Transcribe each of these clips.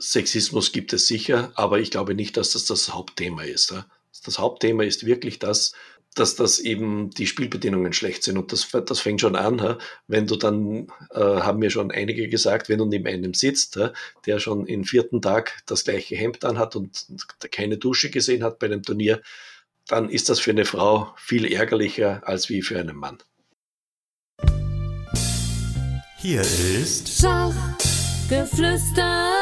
Sexismus gibt es sicher, aber ich glaube nicht, dass das das Hauptthema ist. Das Hauptthema ist wirklich das, dass das eben die Spielbedingungen schlecht sind. Und das, das fängt schon an, wenn du dann, äh, haben mir schon einige gesagt, wenn du neben einem sitzt, der schon im vierten Tag das gleiche Hemd anhat und keine Dusche gesehen hat bei einem Turnier, dann ist das für eine Frau viel ärgerlicher als wie für einen Mann. Hier ist Schachgeflüster.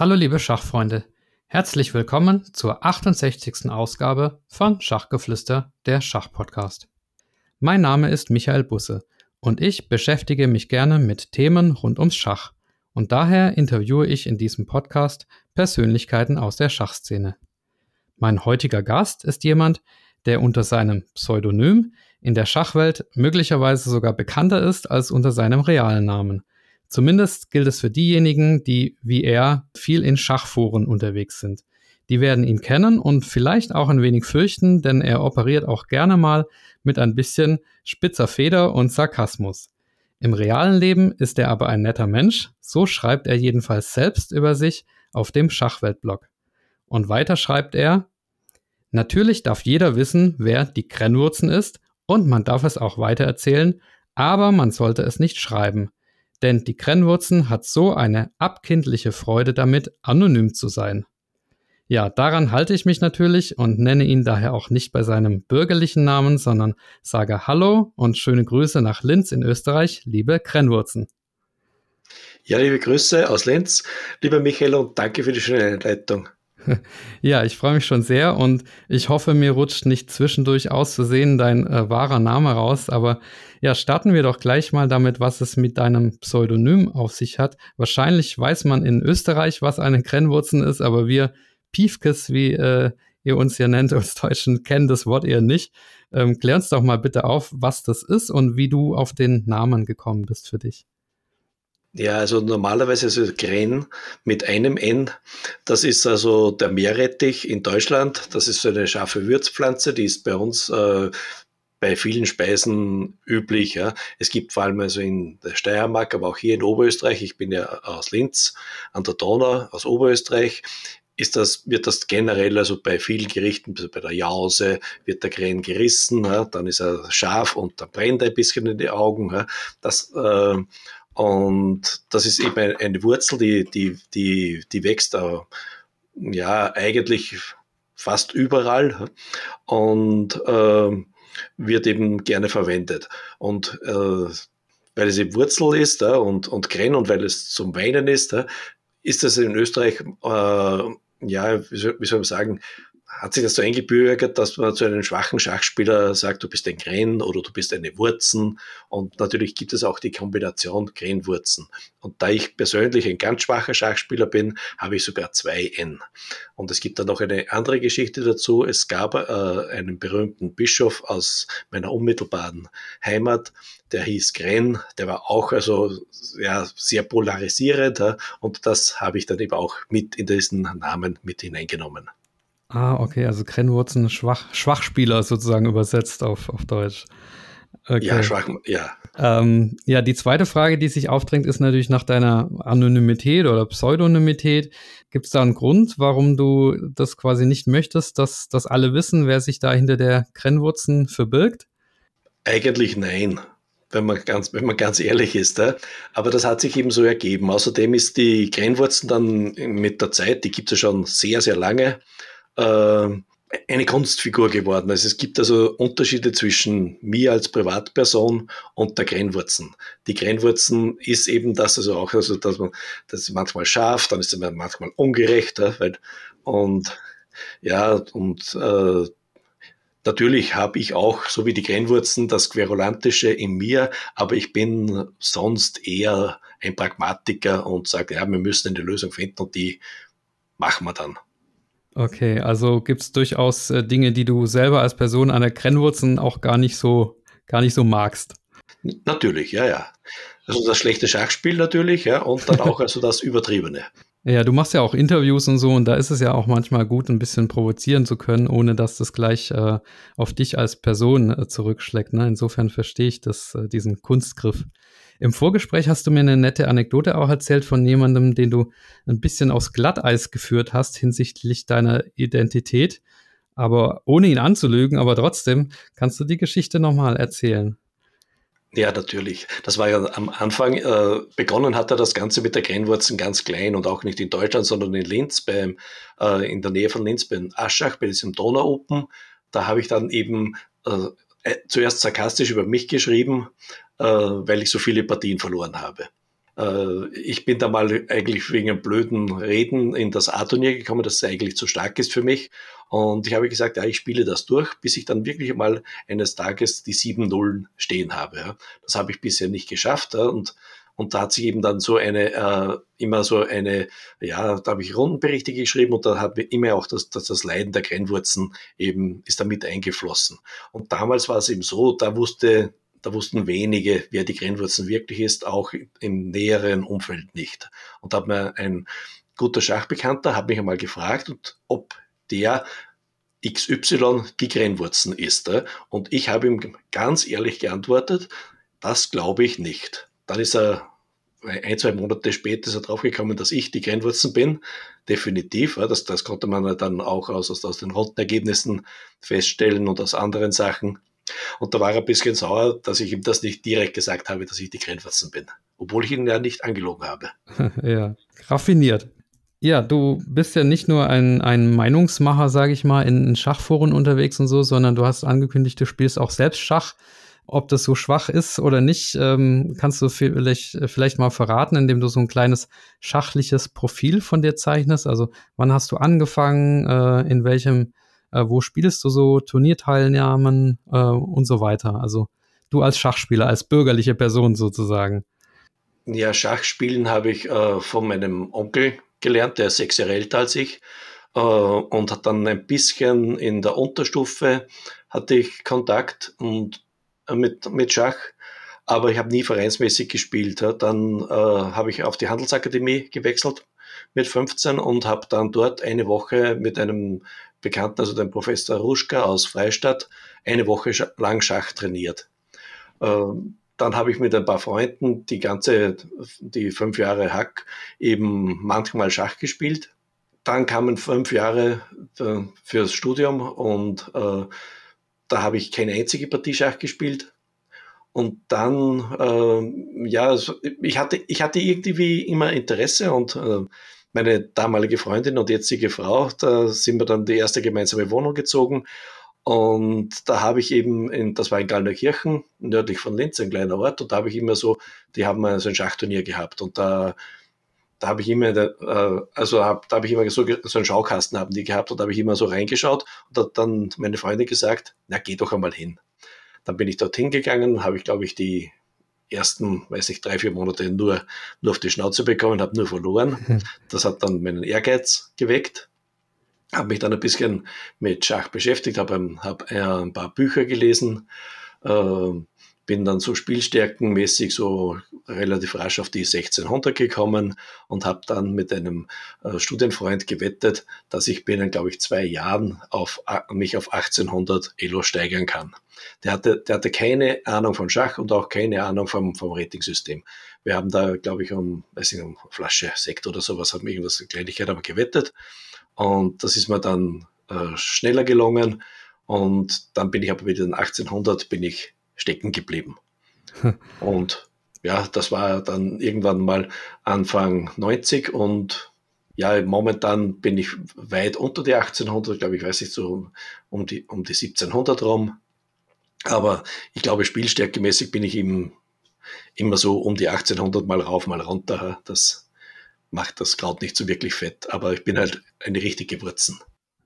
Hallo liebe Schachfreunde. Herzlich willkommen zur 68. Ausgabe von Schachgeflüster, der Schachpodcast. Mein Name ist Michael Busse und ich beschäftige mich gerne mit Themen rund ums Schach. Und daher interviewe ich in diesem Podcast Persönlichkeiten aus der Schachszene. Mein heutiger Gast ist jemand, der unter seinem Pseudonym in der Schachwelt möglicherweise sogar bekannter ist als unter seinem realen Namen – Zumindest gilt es für diejenigen, die wie er viel in Schachforen unterwegs sind. Die werden ihn kennen und vielleicht auch ein wenig fürchten, denn er operiert auch gerne mal mit ein bisschen spitzer Feder und Sarkasmus. Im realen Leben ist er aber ein netter Mensch, so schreibt er jedenfalls selbst über sich auf dem Schachweltblog. Und weiter schreibt er, Natürlich darf jeder wissen, wer die Krennwurzen ist, und man darf es auch weiter erzählen, aber man sollte es nicht schreiben denn die Krennwurzen hat so eine abkindliche Freude damit, anonym zu sein. Ja, daran halte ich mich natürlich und nenne ihn daher auch nicht bei seinem bürgerlichen Namen, sondern sage Hallo und schöne Grüße nach Linz in Österreich, liebe Krennwurzen. Ja, liebe Grüße aus Linz, lieber Michael und danke für die schöne Einleitung. Ja, ich freue mich schon sehr und ich hoffe, mir rutscht nicht zwischendurch auszusehen dein äh, wahrer Name raus. Aber ja, starten wir doch gleich mal damit, was es mit deinem Pseudonym auf sich hat. Wahrscheinlich weiß man in Österreich, was eine Krennwurzen ist, aber wir Piefkes, wie äh, ihr uns ja nennt, uns Deutschen, kennen das Wort eher nicht. Ähm, klär uns doch mal bitte auf, was das ist und wie du auf den Namen gekommen bist für dich. Ja, also normalerweise ist es Gren mit einem N. Das ist also der Meerrettich in Deutschland. Das ist so eine scharfe Würzpflanze, die ist bei uns äh, bei vielen Speisen üblich. Ja. Es gibt vor allem also in der Steiermark, aber auch hier in Oberösterreich, ich bin ja aus Linz an der Donau, aus Oberösterreich, ist das, wird das generell, also bei vielen Gerichten, also bei der Jause, wird der Kren gerissen, ja, dann ist er scharf und dann brennt er ein bisschen in die Augen. Ja. Das, äh, und das ist eben eine Wurzel, die, die, die, die wächst da, ja eigentlich fast überall und äh, wird eben gerne verwendet. Und äh, weil es eben Wurzel ist äh, und, und Gren und weil es zum Weinen ist, äh, ist das in Österreich, äh, ja, wie soll, wie soll man sagen, hat sich das so eingebürgert, dass man zu einem schwachen Schachspieler sagt, du bist ein Gren oder du bist eine Wurzen. Und natürlich gibt es auch die Kombination Gren-Wurzen. Und da ich persönlich ein ganz schwacher Schachspieler bin, habe ich sogar zwei N. Und es gibt dann noch eine andere Geschichte dazu. Es gab äh, einen berühmten Bischof aus meiner unmittelbaren Heimat, der hieß Gren, der war auch also ja, sehr polarisierend und das habe ich dann eben auch mit in diesen Namen mit hineingenommen. Ah, okay, also Krennwurzen Schwach, Schwachspieler sozusagen übersetzt auf, auf Deutsch. Okay. Ja, schwach, ja. Ähm, ja, die zweite Frage, die sich aufdrängt, ist natürlich nach deiner Anonymität oder Pseudonymität. Gibt es da einen Grund, warum du das quasi nicht möchtest, dass, dass alle wissen, wer sich da hinter der Krennwurzen verbirgt? Eigentlich nein wenn man ganz, wenn man ganz ehrlich ist. Ja. Aber das hat sich eben so ergeben. Außerdem ist die Grenzwurzen dann mit der Zeit, die gibt es ja schon sehr, sehr lange, eine Kunstfigur geworden. Also es gibt also Unterschiede zwischen mir als Privatperson und der Grenzwurzen. Die Grenzwurzen ist eben das, also auch, also dass man, das ist manchmal scharf, dann ist es manchmal ungerechter, weil, und ja, und äh, Natürlich habe ich auch, so wie die Grenzwurzen, das Querulantische in mir, aber ich bin sonst eher ein Pragmatiker und sage, ja, wir müssen eine Lösung finden und die machen wir dann. Okay, also gibt es durchaus äh, Dinge, die du selber als Person an der Krennwurzen auch gar nicht so, gar nicht so magst. Natürlich, ja, ja. Also das schlechte Schachspiel natürlich, ja, und dann auch also das Übertriebene. Ja, du machst ja auch Interviews und so, und da ist es ja auch manchmal gut, ein bisschen provozieren zu können, ohne dass das gleich äh, auf dich als Person äh, zurückschlägt. Ne? Insofern verstehe ich das, äh, diesen Kunstgriff. Im Vorgespräch hast du mir eine nette Anekdote auch erzählt von jemandem, den du ein bisschen aufs Glatteis geführt hast hinsichtlich deiner Identität. Aber ohne ihn anzulügen, aber trotzdem, kannst du die Geschichte nochmal erzählen? Ja, natürlich. Das war ja am Anfang, äh, begonnen hat er das Ganze mit der Grenzwurzen ganz klein und auch nicht in Deutschland, sondern in Linz, beim, äh, in der Nähe von Linz, bei Aschach, bei diesem Donau-Open. Da habe ich dann eben äh, äh, zuerst sarkastisch über mich geschrieben, weil ich so viele Partien verloren habe. Äh, ich bin da mal eigentlich wegen einem blöden Reden in das A-Turnier gekommen, das eigentlich zu stark ist für mich. Und ich habe gesagt, ja, ich spiele das durch, bis ich dann wirklich mal eines Tages die sieben Nullen stehen habe. Das habe ich bisher nicht geschafft. Und und da hat sich eben dann so eine, äh, immer so eine, ja, da habe ich Rundenberichte geschrieben und da hat mir immer auch das, das, das Leiden der Grenzwurzen eben, ist damit eingeflossen. Und damals war es eben so, da wusste, da wussten wenige, wer die Grenzwurzen wirklich ist, auch im näheren Umfeld nicht. Und da hat mir ein guter Schachbekannter, hat mich einmal gefragt, ob der XY die Grenzwurzen ist. Und ich habe ihm ganz ehrlich geantwortet, das glaube ich nicht. Dann ist er ein, zwei Monate später ist er draufgekommen, dass ich die Grenzwurzen bin. Definitiv. Das, das konnte man dann auch aus, aus, aus den Rundenergebnissen feststellen und aus anderen Sachen. Und da war er ein bisschen sauer, dass ich ihm das nicht direkt gesagt habe, dass ich die Grenzwurzen bin. Obwohl ich ihn ja nicht angelogen habe. ja, raffiniert. Ja, du bist ja nicht nur ein, ein Meinungsmacher, sage ich mal, in, in Schachforen unterwegs und so, sondern du hast angekündigt, du spielst auch selbst Schach. Ob das so schwach ist oder nicht, ähm, kannst du vielleicht, vielleicht mal verraten, indem du so ein kleines schachliches Profil von dir zeichnest. Also wann hast du angefangen, äh, in welchem, äh, wo spielst du so, Turnierteilnahmen äh, und so weiter. Also du als Schachspieler, als bürgerliche Person sozusagen. Ja, Schachspielen habe ich äh, von meinem Onkel gelernt, der ist sechs Jahre älter als ich äh, und hat dann ein bisschen in der Unterstufe hatte ich Kontakt und mit, mit Schach, aber ich habe nie vereinsmäßig gespielt. Dann äh, habe ich auf die Handelsakademie gewechselt mit 15 und habe dann dort eine Woche mit einem Bekannten, also dem Professor Ruschka aus Freistadt, eine Woche lang Schach trainiert. Äh, dann habe ich mit ein paar Freunden die ganze, die fünf Jahre Hack eben manchmal Schach gespielt. Dann kamen fünf Jahre äh, fürs Studium und äh, da habe ich keine einzige Partie Schach gespielt. Und dann, äh, ja, ich, hatte, ich hatte irgendwie immer Interesse und äh, meine damalige Freundin und jetzige Frau, da sind wir dann die erste gemeinsame Wohnung gezogen. Und da habe ich eben, in, das war in Gallnerkirchen, nördlich von Linz, ein kleiner Ort, und da habe ich immer so, die haben so ein Schachturnier gehabt. Und da da habe ich immer, äh, also hab, da habe ich immer so, so einen Schaukasten haben die gehabt und da habe ich immer so reingeschaut und hat dann meine Freundin gesagt, na geh doch einmal hin. Dann bin ich dorthin gegangen, habe ich glaube ich die ersten, weiß ich, drei, vier Monate nur, nur auf die Schnauze bekommen, habe nur verloren. Das hat dann meinen Ehrgeiz geweckt, habe mich dann ein bisschen mit Schach beschäftigt, habe hab, äh, ein paar Bücher gelesen, äh, bin dann so spielstärkenmäßig so relativ rasch auf die 1600 gekommen und habe dann mit einem äh, Studienfreund gewettet, dass ich binnen, glaube ich, zwei Jahren auf, mich auf 1800 Elo steigern kann. Der hatte, der hatte keine Ahnung von Schach und auch keine Ahnung vom, vom Ratingsystem. Wir haben da, glaube ich, um, weiß nicht, um Flasche Sekt oder sowas, haben irgendwas, Kleinigkeit aber gewettet. Und das ist mir dann äh, schneller gelungen. Und dann bin ich aber wieder in 1800 bin ich stecken geblieben. und ja, das war dann irgendwann mal Anfang 90 und ja, momentan bin ich weit unter die 1800, glaube ich, weiß nicht, so um die, um die 1700 rum. Aber ich glaube, spielstärkemäßig bin ich eben immer so um die 1800 mal rauf, mal runter. Das macht das Kraut nicht so wirklich fett, aber ich bin halt eine richtige Wurzen.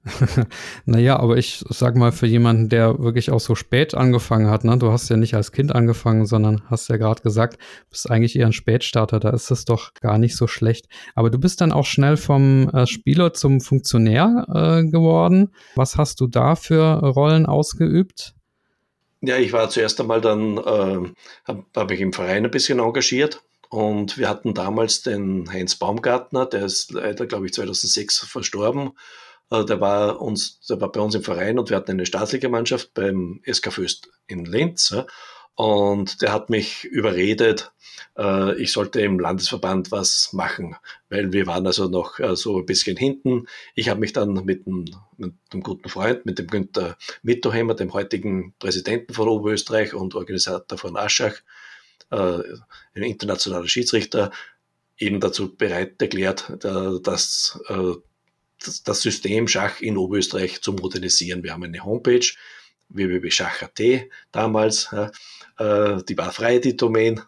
naja, aber ich sag mal, für jemanden, der wirklich auch so spät angefangen hat, ne, du hast ja nicht als Kind angefangen, sondern hast ja gerade gesagt, bist eigentlich eher ein Spätstarter, da ist es doch gar nicht so schlecht. Aber du bist dann auch schnell vom äh, Spieler zum Funktionär äh, geworden. Was hast du da für Rollen ausgeübt? Ja, ich war zuerst einmal dann, äh, habe hab ich im Verein ein bisschen engagiert. Und wir hatten damals den Heinz Baumgartner, der ist leider, glaube ich, 2006 verstorben. Äh, der war uns, der war bei uns im Verein und wir hatten eine Staatsligamannschaft beim SK Föst in Linz. Und der hat mich überredet, äh, ich sollte im Landesverband was machen, weil wir waren also noch äh, so ein bisschen hinten. Ich habe mich dann mit einem, mit einem, guten Freund, mit dem Günther Mittoheimer, dem heutigen Präsidenten von Oberösterreich und Organisator von Aschach, äh, ein internationaler Schiedsrichter, eben dazu bereit erklärt, dass das System Schach in Oberösterreich zu modernisieren. Wir haben eine Homepage, www.schach.at damals, die war frei, die Domain,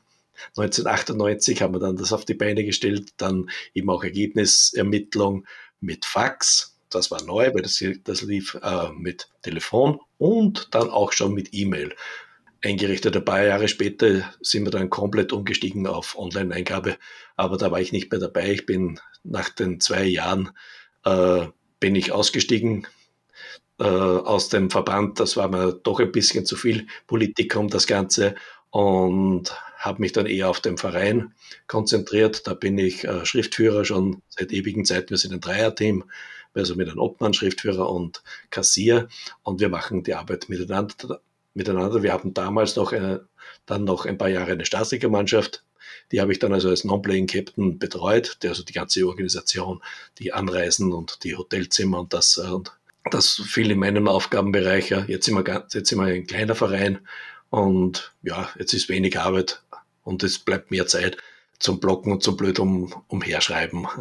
1998 haben wir dann das auf die Beine gestellt, dann eben auch Ergebnisermittlung mit Fax. Das war neu, weil das, das lief äh, mit Telefon und dann auch schon mit E-Mail eingerichtet. Ein paar Jahre später sind wir dann komplett umgestiegen auf Online-Eingabe, aber da war ich nicht mehr dabei. Ich bin nach den zwei Jahren äh, bin ich ausgestiegen äh, aus dem Verband. Das war mir doch ein bisschen zu viel Politik um das Ganze und habe mich dann eher auf den Verein konzentriert. Da bin ich äh, Schriftführer schon seit ewigen Zeiten. Wir sind ein Dreierteam, also mit einem Obmann, Schriftführer und Kassier und wir machen die Arbeit miteinander. miteinander. Wir hatten damals noch eine, dann noch ein paar Jahre eine Staatsliga-Mannschaft. Die habe ich dann also als Non-Playing Captain betreut, der also die ganze Organisation, die Anreisen und die Hotelzimmer und das, äh, und das fiel in meinem Aufgabenbereich. Jetzt sind wir, jetzt sind wir ein kleiner Verein und ja, jetzt ist wenig Arbeit und es bleibt mehr Zeit zum Blocken und zum blöd um, umherschreiben.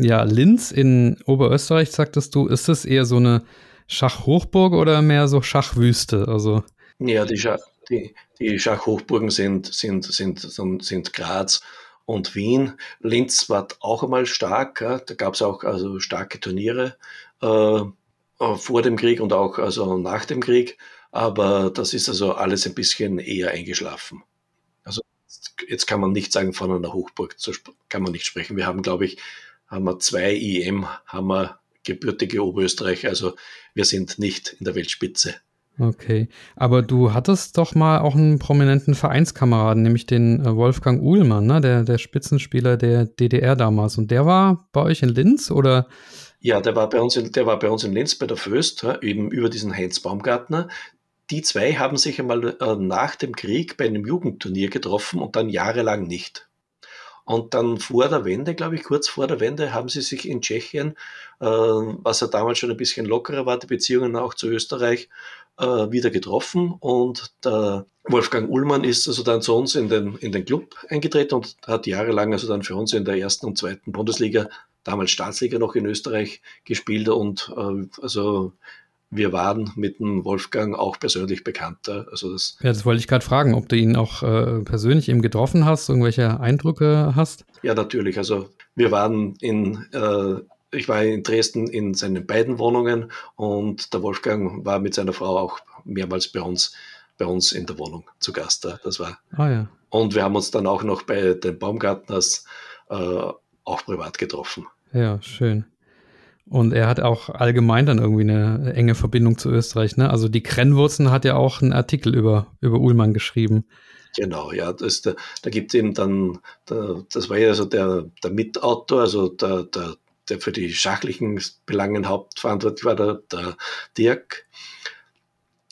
Ja, Linz in Oberösterreich, sagtest du, ist es eher so eine Schachhochburg oder mehr so Schachwüste? Also ja, die, Schach, die, die Schachhochburgen sind, sind, sind, sind, sind Graz und Wien. Linz war auch einmal stark. Ja. Da gab es auch also starke Turniere äh, vor dem Krieg und auch also nach dem Krieg aber das ist also alles ein bisschen eher eingeschlafen. Also jetzt kann man nicht sagen, von einer Hochburg kann man nicht sprechen. Wir haben, glaube ich, haben wir zwei IM, haben wir gebürtige Oberösterreich, also wir sind nicht in der Weltspitze. Okay, aber du hattest doch mal auch einen prominenten Vereinskameraden, nämlich den äh, Wolfgang Uhlmann, ne? der, der Spitzenspieler der DDR damals. Und der war bei euch in Linz oder? Ja, der war bei uns in, der war bei uns in Linz bei der Föst, eben über diesen Heinz Baumgartner die zwei haben sich einmal äh, nach dem Krieg bei einem Jugendturnier getroffen und dann jahrelang nicht. Und dann vor der Wende, glaube ich, kurz vor der Wende, haben sie sich in Tschechien, äh, was ja damals schon ein bisschen lockerer war, die Beziehungen auch zu Österreich, äh, wieder getroffen. Und der Wolfgang Ullmann ist also dann zu uns in den, in den Club eingetreten und hat jahrelang also dann für uns in der ersten und zweiten Bundesliga, damals Staatsliga noch in Österreich gespielt und äh, also wir waren mit dem Wolfgang auch persönlich bekannt. Also das, ja, das wollte ich gerade fragen, ob du ihn auch äh, persönlich eben getroffen hast, irgendwelche Eindrücke hast? Ja, natürlich. Also wir waren in, äh, ich war in Dresden in seinen beiden Wohnungen und der Wolfgang war mit seiner Frau auch mehrmals bei uns, bei uns in der Wohnung zu Gast. Das war. Ah, ja. Und wir haben uns dann auch noch bei den Baumgartners äh, auch privat getroffen. Ja, schön. Und er hat auch allgemein dann irgendwie eine enge Verbindung zu Österreich. Ne? Also die Krennwurzen hat ja auch einen Artikel über, über Ullmann geschrieben. Genau, ja, das, da, da gibt es eben dann, da, das war ja so der, der Mitautor, also der, der, der für die schachlichen Belangen hauptverantwortlich war, der, der Dirk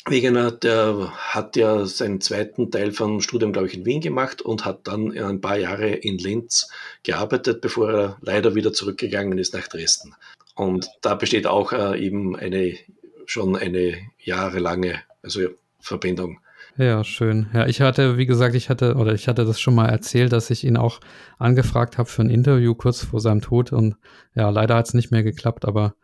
Wegener, der hat ja seinen zweiten Teil vom Studium, glaube ich, in Wien gemacht und hat dann ein paar Jahre in Linz gearbeitet, bevor er leider wieder zurückgegangen ist nach Dresden. Und da besteht auch äh, eben eine schon eine jahrelange also Verbindung. Ja, schön. Ja, ich hatte, wie gesagt, ich hatte, oder ich hatte das schon mal erzählt, dass ich ihn auch angefragt habe für ein Interview kurz vor seinem Tod. Und ja, leider hat es nicht mehr geklappt, aber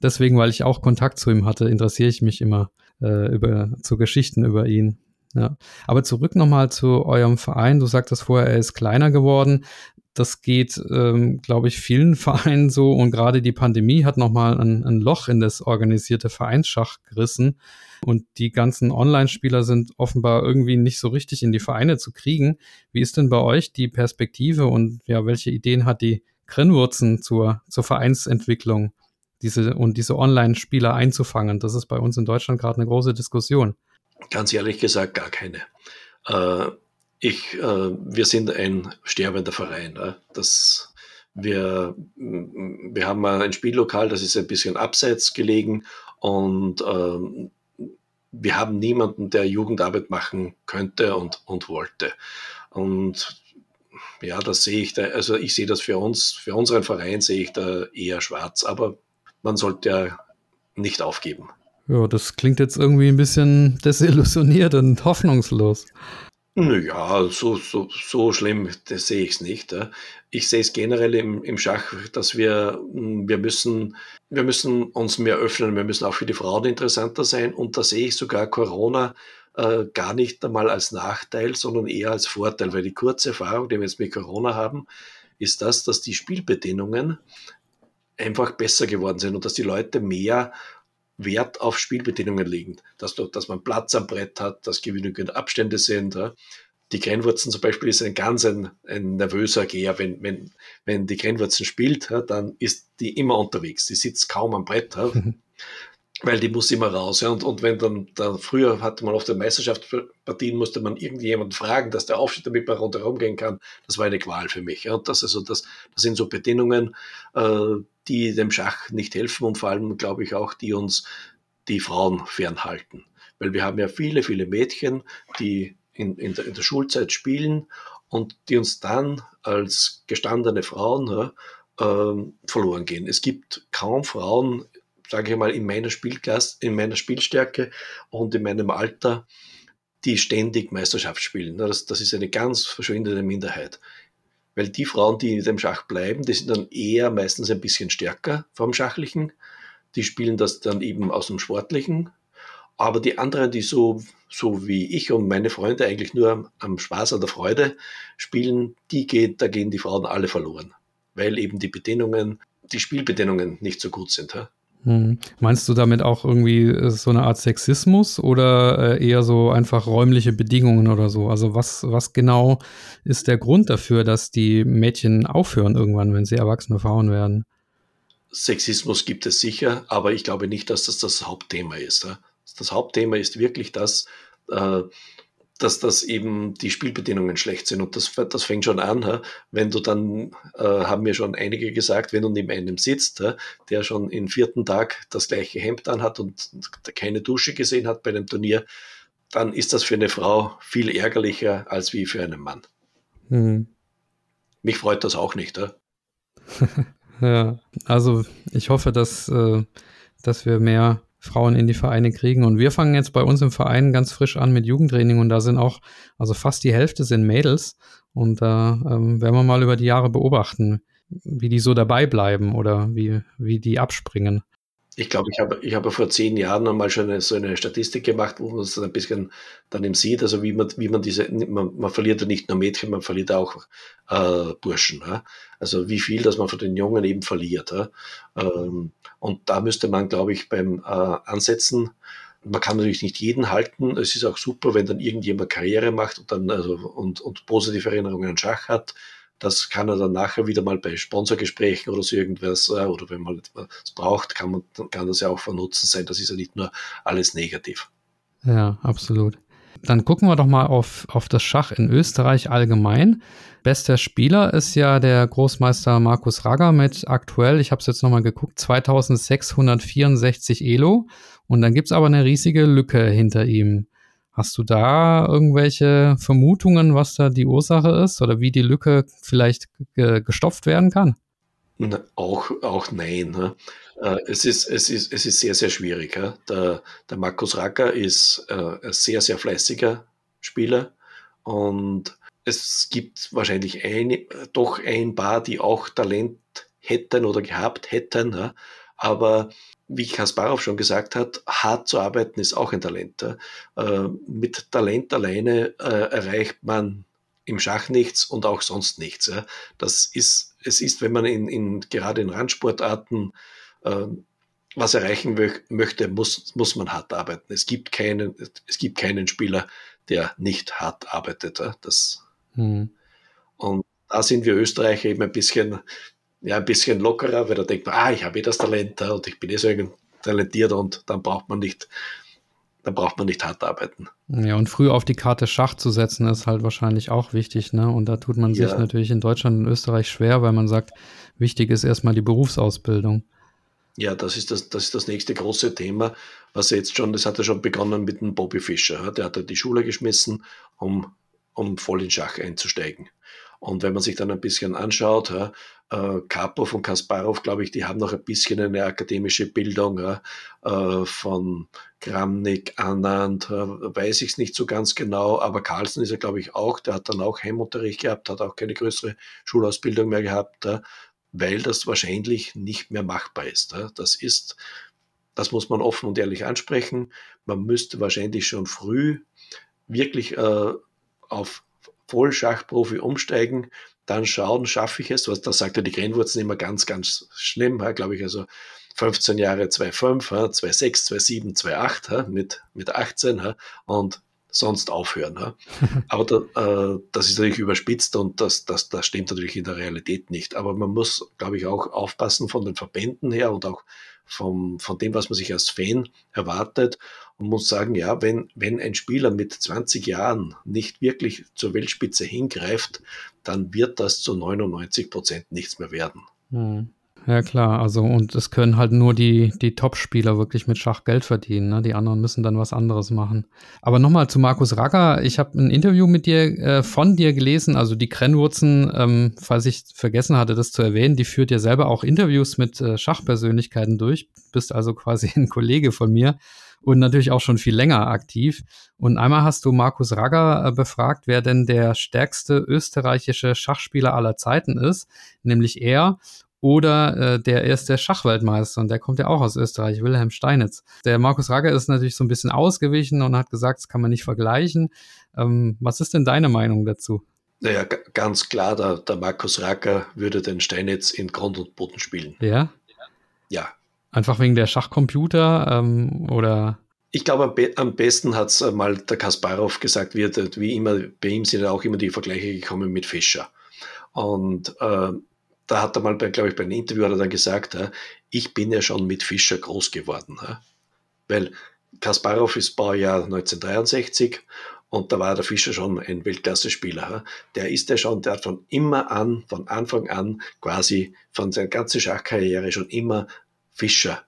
deswegen, weil ich auch Kontakt zu ihm hatte, interessiere ich mich immer äh, über zu Geschichten über ihn. Ja. Aber zurück nochmal zu eurem Verein. Du sagtest vorher, er ist kleiner geworden das geht, ähm, glaube ich, vielen Vereinen so und gerade die Pandemie hat nochmal ein, ein Loch in das organisierte Vereinsschach gerissen und die ganzen Online-Spieler sind offenbar irgendwie nicht so richtig in die Vereine zu kriegen. Wie ist denn bei euch die Perspektive und ja, welche Ideen hat die Grinwurzen zur, zur Vereinsentwicklung diese, und diese Online-Spieler einzufangen? Das ist bei uns in Deutschland gerade eine große Diskussion. Ganz ehrlich gesagt, gar keine. Äh ich, äh, wir sind ein sterbender Verein. Äh. Das, wir, wir haben ein Spiellokal, das ist ein bisschen abseits gelegen und äh, wir haben niemanden, der Jugendarbeit machen könnte und, und wollte. Und ja, das sehe ich da, also ich sehe das für uns, für unseren Verein sehe ich da eher schwarz, aber man sollte ja nicht aufgeben. Ja, das klingt jetzt irgendwie ein bisschen desillusioniert und hoffnungslos. Naja, so, so, so schlimm sehe ich es nicht. Ich sehe es generell im, im Schach, dass wir, hm, wir, müssen, wir müssen uns mehr öffnen, wir müssen auch für die Frauen interessanter sein. Und da sehe ich sogar Corona äh, gar nicht einmal als Nachteil, sondern eher als Vorteil, weil die kurze Erfahrung, die wir jetzt mit Corona haben, ist das, dass die Spielbedingungen einfach besser geworden sind und dass die Leute mehr Wert auf Spielbedingungen legen. Dass, dass man Platz am Brett hat, dass genügend Abstände sind. Ja. Die Grenzwurzen zum Beispiel ist ein ganz ein, ein nervöser Geher. Wenn, wenn, wenn die Grenzwurzen spielt, ja, dann ist die immer unterwegs. Die sitzt kaum am Brett. Ja. weil die muss immer raus. Ja. Und, und wenn dann, dann früher hatte man auf der Meisterschaftspartien, musste man irgendjemanden fragen, dass der aufsteht, damit man rundherum gehen kann. Das war eine Qual für mich. Ja. Und das, also das, das sind so Bedingungen, äh, die dem Schach nicht helfen und vor allem, glaube ich, auch, die uns die Frauen fernhalten. Weil wir haben ja viele, viele Mädchen, die in, in, der, in der Schulzeit spielen und die uns dann als gestandene Frauen ja, äh, verloren gehen. Es gibt kaum Frauen sage ich mal, in meiner Spielklasse, in meiner Spielstärke und in meinem Alter, die ständig Meisterschaft spielen. Das, das ist eine ganz verschwindende Minderheit. Weil die Frauen, die in dem Schach bleiben, die sind dann eher meistens ein bisschen stärker vom Schachlichen. Die spielen das dann eben aus dem Sportlichen. Aber die anderen, die so, so wie ich und meine Freunde eigentlich nur am Spaß, an der Freude spielen, die geht, da gehen die Frauen alle verloren. Weil eben die Bedingungen, die Spielbedingungen nicht so gut sind. Hm. Meinst du damit auch irgendwie äh, so eine Art Sexismus oder äh, eher so einfach räumliche Bedingungen oder so? Also was, was genau ist der Grund dafür, dass die Mädchen aufhören irgendwann, wenn sie erwachsene Frauen werden? Sexismus gibt es sicher, aber ich glaube nicht, dass das das Hauptthema ist. Das Hauptthema ist wirklich das, äh, dass das eben die Spielbedingungen schlecht sind. Und das, das fängt schon an, wenn du dann, äh, haben mir schon einige gesagt, wenn du neben einem sitzt, der schon im vierten Tag das gleiche Hemd anhat und keine Dusche gesehen hat bei einem Turnier, dann ist das für eine Frau viel ärgerlicher als wie für einen Mann. Mhm. Mich freut das auch nicht. ja, also ich hoffe, dass, äh, dass wir mehr Frauen in die Vereine kriegen. Und wir fangen jetzt bei uns im Verein ganz frisch an mit Jugendtraining und da sind auch, also fast die Hälfte sind Mädels. Und da ähm, werden wir mal über die Jahre beobachten, wie die so dabei bleiben oder wie, wie die abspringen. Ich glaube, ich habe, ich habe vor zehn Jahren einmal schon eine, so eine Statistik gemacht, wo man es ein bisschen dann eben sieht, also wie man, wie man diese, man, man verliert ja nicht nur Mädchen, man verliert auch äh, Burschen. Ja? Also wie viel, dass man von den Jungen eben verliert. Ja? Ähm, und da müsste man, glaube ich, beim äh, Ansetzen, man kann natürlich nicht jeden halten. Es ist auch super, wenn dann irgendjemand Karriere macht und dann also und, und positive Erinnerungen an Schach hat. Das kann er dann nachher wieder mal bei Sponsorgesprächen oder so irgendwas, äh, oder wenn man es braucht, kann, man, kann das ja auch von Nutzen sein. Das ist ja nicht nur alles negativ. Ja, absolut. Dann gucken wir doch mal auf, auf das Schach in Österreich allgemein. Bester Spieler ist ja der Großmeister Markus Ragger mit aktuell, ich habe es jetzt nochmal geguckt, 2664 Elo. Und dann gibt es aber eine riesige Lücke hinter ihm. Hast du da irgendwelche Vermutungen, was da die Ursache ist oder wie die Lücke vielleicht gestopft werden kann? Auch, auch nein. Ne? Äh, es, ist, es, ist, es ist sehr, sehr schwierig. Der, der Markus Racker ist äh, ein sehr, sehr fleißiger Spieler und es gibt wahrscheinlich eine, doch ein paar, die auch Talent hätten oder gehabt hätten, aber wie Kasparov schon gesagt hat, hart zu arbeiten ist auch ein Talent. Äh, mit Talent alleine erreicht man im Schach nichts und auch sonst nichts. Das ist, es ist, wenn man in, in gerade in Randsportarten äh, was erreichen möchte, muss, muss man hart arbeiten. Es gibt keinen, es gibt keinen Spieler, der nicht hart arbeitet. Das, hm. Und da sind wir Österreicher eben ein bisschen, ja, ein bisschen lockerer, weil da denkt man, ah, ich habe eh das Talent und ich bin eh so talentiert und dann braucht man nicht, dann braucht man nicht hart arbeiten. Ja, und früh auf die Karte Schach zu setzen, ist halt wahrscheinlich auch wichtig, ne? Und da tut man ja. sich natürlich in Deutschland und Österreich schwer, weil man sagt, wichtig ist erstmal die Berufsausbildung. Ja, das ist das, das ist das nächste große Thema, was jetzt schon, das hat ja schon begonnen mit dem Bobby Fischer. Der hat ja die Schule geschmissen, um, um voll in Schach einzusteigen. Und wenn man sich dann ein bisschen anschaut, ja, äh, Karpov und Kasparov, glaube ich, die haben noch ein bisschen eine akademische Bildung ja, äh, von Kramnik, Anand, äh, weiß ich es nicht so ganz genau, aber Carlsen ist ja, glaube ich, auch, der hat dann auch Heimunterricht gehabt, hat auch keine größere Schulausbildung mehr gehabt, ja, weil das wahrscheinlich nicht mehr machbar ist. Das ist, das muss man offen und ehrlich ansprechen. Man müsste wahrscheinlich schon früh wirklich auf Vollschachprofi umsteigen, dann schauen, schaffe ich es. Was, da sagt er die Grenzwurzeln immer ganz, ganz schlimm, glaube ich. Also 15 Jahre 2,5, 2,6, 2,7, 2,8 mit, mit 18 und sonst aufhören. Aber da, äh, das ist natürlich überspitzt und das, das, das stimmt natürlich in der Realität nicht. Aber man muss, glaube ich, auch aufpassen von den Verbänden her und auch vom, von dem, was man sich als Fan erwartet und muss sagen, ja, wenn, wenn ein Spieler mit 20 Jahren nicht wirklich zur Weltspitze hingreift, dann wird das zu 99 Prozent nichts mehr werden. Hm. Ja, klar. Also, und es können halt nur die, die Top-Spieler wirklich mit Schach Geld verdienen. Ne? Die anderen müssen dann was anderes machen. Aber nochmal zu Markus Racker. Ich habe ein Interview mit dir, äh, von dir gelesen. Also, die Krennwurzen, ähm, falls ich vergessen hatte, das zu erwähnen, die führt ja selber auch Interviews mit äh, Schachpersönlichkeiten durch. Bist also quasi ein Kollege von mir und natürlich auch schon viel länger aktiv. Und einmal hast du Markus Ragger äh, befragt, wer denn der stärkste österreichische Schachspieler aller Zeiten ist, nämlich er oder äh, der erste Schachweltmeister und der kommt ja auch aus Österreich, Wilhelm Steinitz. Der Markus Ragger ist natürlich so ein bisschen ausgewichen und hat gesagt, das kann man nicht vergleichen. Ähm, was ist denn deine Meinung dazu? Naja, ganz klar, der, der Markus Racker würde den Steinitz in Grund und Boden spielen. Ja? Ja. Einfach wegen der Schachcomputer ähm, oder? Ich glaube, am, be am besten hat es mal der Kasparov gesagt, wird, wie immer, bei ihm sind ja auch immer die Vergleiche gekommen mit Fischer. Und äh, da hat er mal, glaube ich, bei einem Interview hat er dann gesagt, ich bin ja schon mit Fischer groß geworden. Weil Kasparov ist Baujahr 1963 und da war der Fischer schon ein Weltklasse-Spieler. Der ist ja schon, der hat von immer an, von Anfang an quasi von seiner ganzen Schachkarriere schon immer Fischer.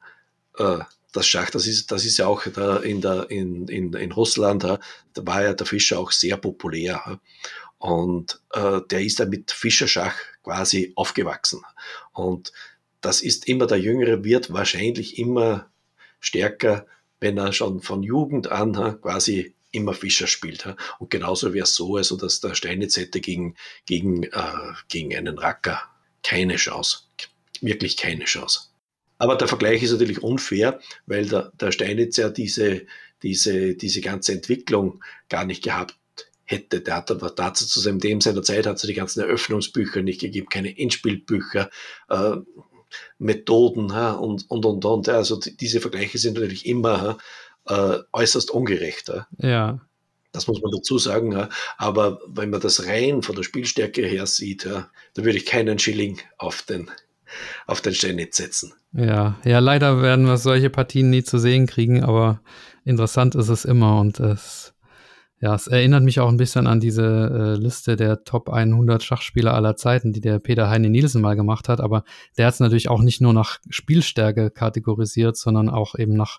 Äh, das Schach, das ist, das ist ja auch in, der, in, in, in Russland, da war ja der Fischer auch sehr populär. Und äh, der ist ja mit Fischerschach quasi aufgewachsen. Und das ist immer, der Jüngere wird wahrscheinlich immer stärker, wenn er schon von Jugend an quasi immer Fischer spielt. Und genauso wäre es so, also dass der Steinitz hätte gegen, gegen, äh, gegen einen Racker keine Chance. Wirklich keine Chance. Aber der Vergleich ist natürlich unfair, weil der, der Steinitz ja diese, diese, diese ganze Entwicklung gar nicht gehabt hätte. Der hat aber dazu zu seinem dem seiner Zeit hat es die ganzen Eröffnungsbücher nicht gegeben, keine Endspielbücher, äh, Methoden ja, und, und, und, und. Also diese Vergleiche sind natürlich immer äh, äußerst ungerecht. Ja. Das muss man dazu sagen. Aber wenn man das rein von der Spielstärke her sieht, da würde ich keinen Schilling auf den, auf den Steinitz setzen. Ja, ja, leider werden wir solche Partien nie zu sehen kriegen, aber interessant ist es immer und es ja, es erinnert mich auch ein bisschen an diese äh, Liste der Top 100 Schachspieler aller Zeiten, die der Peter Heine Nielsen mal gemacht hat. Aber der hat es natürlich auch nicht nur nach Spielstärke kategorisiert, sondern auch eben nach,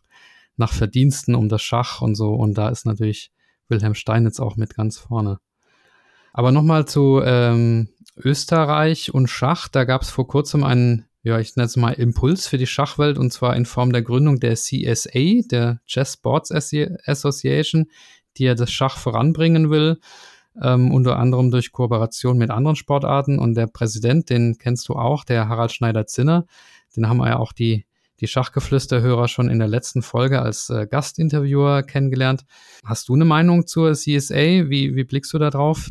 nach Verdiensten um das Schach und so. Und da ist natürlich Wilhelm Steinitz auch mit ganz vorne. Aber nochmal zu ähm, Österreich und Schach. Da gab es vor kurzem einen, ja, ich nenne es mal Impuls für die Schachwelt und zwar in Form der Gründung der CSA, der Chess Sports Association, die er das Schach voranbringen will, ähm, unter anderem durch Kooperation mit anderen Sportarten. Und der Präsident, den kennst du auch, der Harald Schneider-Zinner, den haben ja auch die, die Schachgeflüsterhörer schon in der letzten Folge als äh, Gastinterviewer kennengelernt. Hast du eine Meinung zur CSA? Wie, wie blickst du da drauf?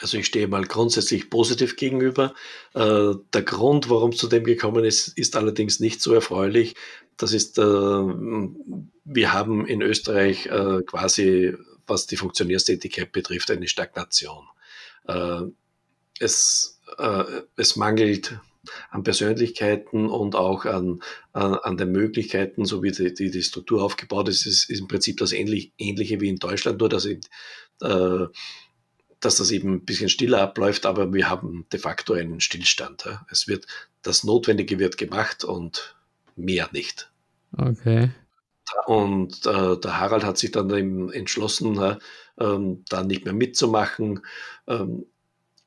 Also ich stehe mal grundsätzlich positiv gegenüber. Äh, der Grund, warum es zu dem gekommen ist, ist allerdings nicht so erfreulich. Das ist, äh, wir haben in Österreich äh, quasi, was die Funktionärstätigkeit betrifft, eine Stagnation. Äh, es, äh, es mangelt an Persönlichkeiten und auch an, an, an den Möglichkeiten, so wie die, die, die Struktur aufgebaut ist, ist, ist im Prinzip das ähnlich, Ähnliche wie in Deutschland, nur dass, eben, äh, dass das eben ein bisschen stiller abläuft, aber wir haben de facto einen Stillstand. Es wird, das Notwendige wird gemacht und mehr nicht. Okay. Und äh, der Harald hat sich dann eben entschlossen, äh, da nicht mehr mitzumachen. Ähm,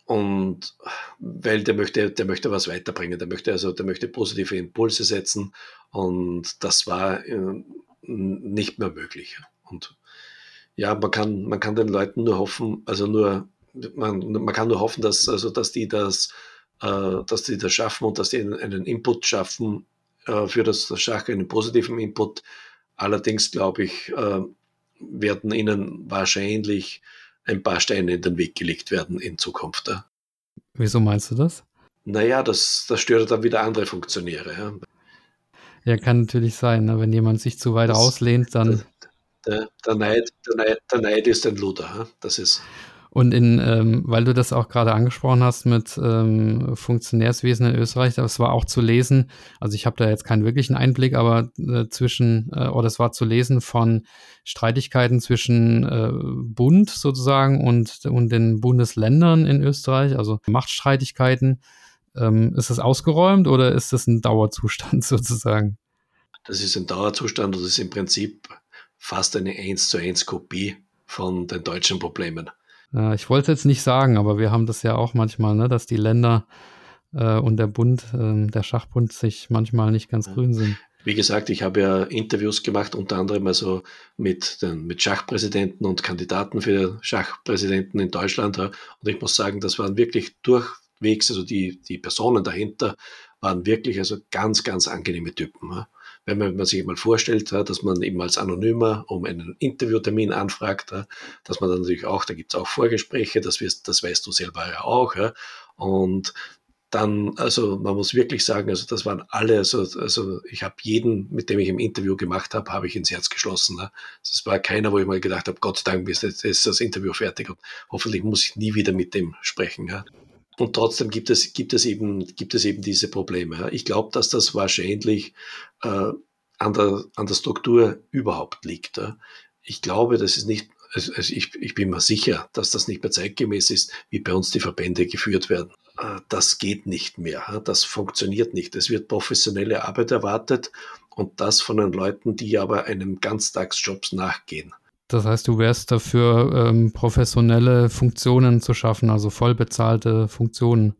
und weil der möchte, der möchte was weiterbringen, der möchte also, der möchte positive Impulse setzen. Und das war äh, nicht mehr möglich. Und ja, man kann, man kann den Leuten nur hoffen, also nur, man, man kann nur hoffen, dass, also, dass die das, äh, dass die das schaffen und dass die einen, einen Input schaffen für das Schach, einen positiven Input. Allerdings glaube ich, äh, werden ihnen wahrscheinlich ein paar Steine in den Weg gelegt werden in Zukunft. Wieso meinst du das? Naja, das, das stört dann wieder andere Funktionäre. Ja, ja kann natürlich sein, ne? wenn jemand sich zu weit das, auslehnt, dann. Der, der, Neid, der, Neid, der Neid ist ein Luder. Das ist. Und in, ähm, weil du das auch gerade angesprochen hast mit ähm, Funktionärswesen in Österreich, das war auch zu lesen, also ich habe da jetzt keinen wirklichen Einblick, aber äh, zwischen, äh, oder es war zu lesen von Streitigkeiten zwischen äh, Bund sozusagen und, und den Bundesländern in Österreich, also Machtstreitigkeiten. Ähm, ist das ausgeräumt oder ist das ein Dauerzustand sozusagen? Das ist ein Dauerzustand und das ist im Prinzip fast eine 1 zu 1 Kopie von den deutschen Problemen. Äh, ich wollte es jetzt nicht sagen, aber wir haben das ja auch manchmal, ne, dass die Länder äh, und der Bund, äh, der Schachbund sich manchmal nicht ganz ja. grün sind. Wie gesagt, ich habe ja Interviews gemacht, unter anderem also mit, den, mit Schachpräsidenten und Kandidaten für Schachpräsidenten in Deutschland. Und ich muss sagen, das waren wirklich durchwegs, also die, die Personen dahinter waren wirklich also ganz, ganz angenehme Typen wenn man, wenn man sich mal vorstellt, dass man eben als Anonymer um einen Interviewtermin anfragt, dass man dann natürlich auch, da gibt es auch Vorgespräche, das, wirst, das weißt du selber ja auch. Und dann, also man muss wirklich sagen, also das waren alle, also, also ich habe jeden, mit dem ich im Interview gemacht habe, habe ich ins Herz geschlossen. Ne? Es war keiner, wo ich mal gedacht habe, Gott sei Dank ist, ist das Interview fertig und hoffentlich muss ich nie wieder mit dem sprechen. Ja? Und trotzdem gibt es, gibt es, eben, gibt es eben diese Probleme. Ich glaube, dass das wahrscheinlich äh, an, der, an der Struktur überhaupt liegt. Ich glaube, das ist nicht, also, also ich, ich bin mir sicher, dass das nicht mehr zeitgemäß ist, wie bei uns die Verbände geführt werden. Äh, das geht nicht mehr. Das funktioniert nicht. Es wird professionelle Arbeit erwartet und das von den Leuten, die aber einem Ganztagsjobs nachgehen. Das heißt, du wärst dafür, ähm, professionelle Funktionen zu schaffen, also vollbezahlte Funktionen.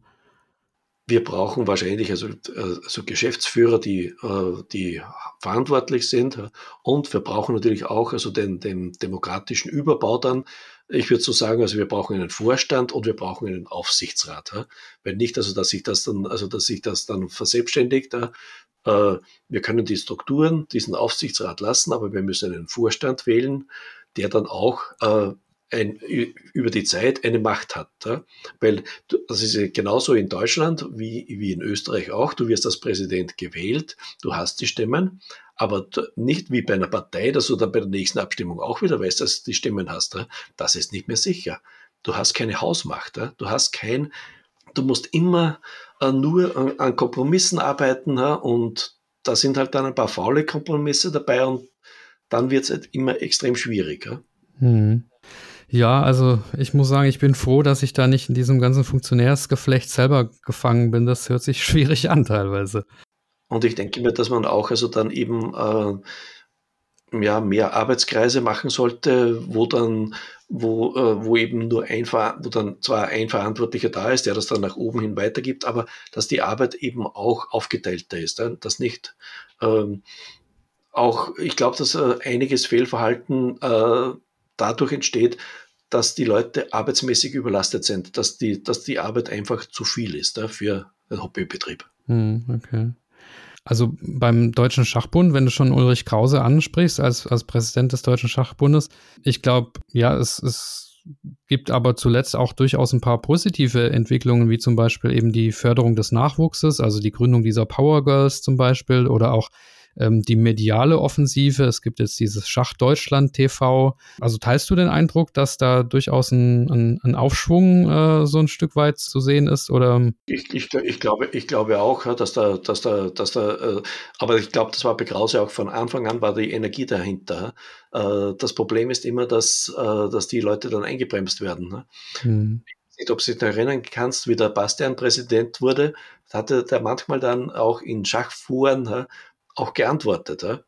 Wir brauchen wahrscheinlich also, also Geschäftsführer, die, äh, die verantwortlich sind. Und wir brauchen natürlich auch also den, den demokratischen Überbau dann. Ich würde so sagen, also wir brauchen einen Vorstand und wir brauchen einen Aufsichtsrat. Wenn nicht, also dass sich das dann, also dass sich das dann verselbstständigt, äh, wir können die Strukturen, diesen Aufsichtsrat lassen, aber wir müssen einen Vorstand wählen, der dann auch äh, ein, über die Zeit eine Macht hat. Ja? Weil das ist genauso in Deutschland wie, wie in Österreich auch. Du wirst als Präsident gewählt, du hast die Stimmen, aber nicht wie bei einer Partei, dass du dann bei der nächsten Abstimmung auch wieder weißt, dass du die Stimmen hast. Das ist nicht mehr sicher. Du hast keine Hausmacht. Du hast kein, du musst immer äh, nur an, an Kompromissen arbeiten und da sind halt dann ein paar faule Kompromisse dabei und dann wird es halt immer extrem schwierig. Ja? Hm. Ja, also ich muss sagen, ich bin froh, dass ich da nicht in diesem ganzen Funktionärsgeflecht selber gefangen bin. Das hört sich schwierig an teilweise. Und ich denke mir, dass man auch also dann eben äh, ja, mehr Arbeitskreise machen sollte, wo dann, wo, äh, wo eben nur ein, wo dann zwar ein Verantwortlicher da ist, der das dann nach oben hin weitergibt, aber dass die Arbeit eben auch aufgeteilter ist, äh, dass nicht ähm, auch, ich glaube, dass äh, einiges Fehlverhalten äh, dadurch entsteht, dass die Leute arbeitsmäßig überlastet sind, dass die, dass die Arbeit einfach zu viel ist für einen Hobbybetrieb. Hm, okay. Also beim Deutschen Schachbund, wenn du schon Ulrich Krause ansprichst als, als Präsident des Deutschen Schachbundes, ich glaube, ja, es, es gibt aber zuletzt auch durchaus ein paar positive Entwicklungen, wie zum Beispiel eben die Förderung des Nachwuchses, also die Gründung dieser Power Girls zum Beispiel oder auch ähm, die mediale Offensive. Es gibt jetzt dieses Schach Deutschland TV. Also teilst du den Eindruck, dass da durchaus ein, ein, ein Aufschwung äh, so ein Stück weit zu sehen ist? Oder? Ich, ich, ich, glaube, ich glaube auch, dass da, dass da, dass da, äh, aber ich glaube, das war bei Krause auch von Anfang an war die Energie dahinter. Äh, das Problem ist immer, dass, äh, dass die Leute dann eingebremst werden. Ne? Hm nicht, ob du dich erinnern kannst, wie der Bastian Präsident wurde, hatte der manchmal dann auch in Schachfuhren auch geantwortet. Ja?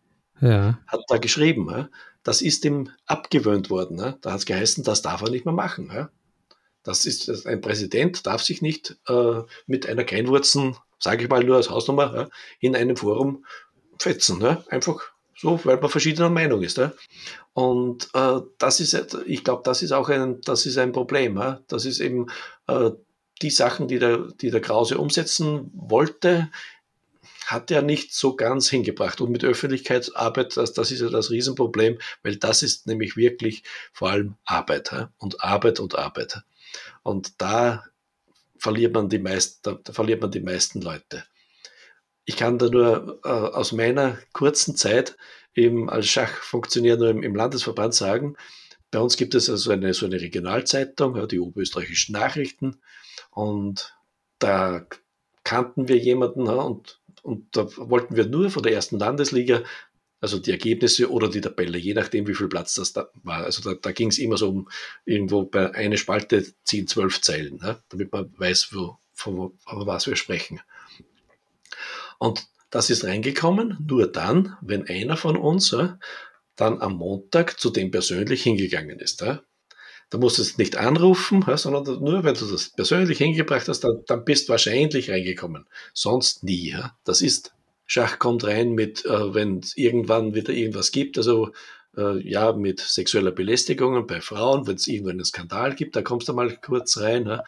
Ja. Hat da geschrieben. Ja? Das ist ihm abgewöhnt worden. Ja? Da hat es geheißen, das darf er nicht mehr machen. Ja? Das ist ein Präsident darf sich nicht äh, mit einer Kleinwurzen, sage ich mal nur als Hausnummer, ja, in einem Forum fetzen. Ja? Einfach so, weil man verschiedener Meinung ist. Ja? Und äh, das ist, ich glaube, das ist auch ein, das ist ein Problem. Ja? Das ist eben äh, die Sachen, die der, die der Krause umsetzen wollte, hat er nicht so ganz hingebracht. Und mit Öffentlichkeitsarbeit, das, das ist ja das Riesenproblem, weil das ist nämlich wirklich vor allem Arbeit. Ja? Und Arbeit und Arbeit. Und da verliert man die meisten, da verliert man die meisten Leute. Ich kann da nur äh, aus meiner kurzen Zeit eben als Schachfunktionär nur im, im, Landesverband sagen, bei uns gibt es also eine, so eine Regionalzeitung, ja, die Oberösterreichischen Nachrichten, und da kannten wir jemanden ja, und, und da wollten wir nur von der ersten Landesliga also die Ergebnisse oder die Tabelle, je nachdem, wie viel Platz das da war. Also da, da ging es immer so um irgendwo bei einer Spalte 10, 12 Zeilen, ne? damit man weiß, wo, von, von was wir sprechen. Und das ist reingekommen nur dann, wenn einer von uns ja, dann am Montag zu dem persönlich hingegangen ist. Ja? Da musst du es nicht anrufen, sondern nur, wenn du das persönlich hingebracht hast, dann, dann bist du wahrscheinlich reingekommen. Sonst nie. Das ist Schach kommt rein mit, äh, wenn es irgendwann wieder irgendwas gibt, also äh, ja, mit sexueller Belästigung bei Frauen, wenn es irgendwann einen Skandal gibt, da kommst du mal kurz rein.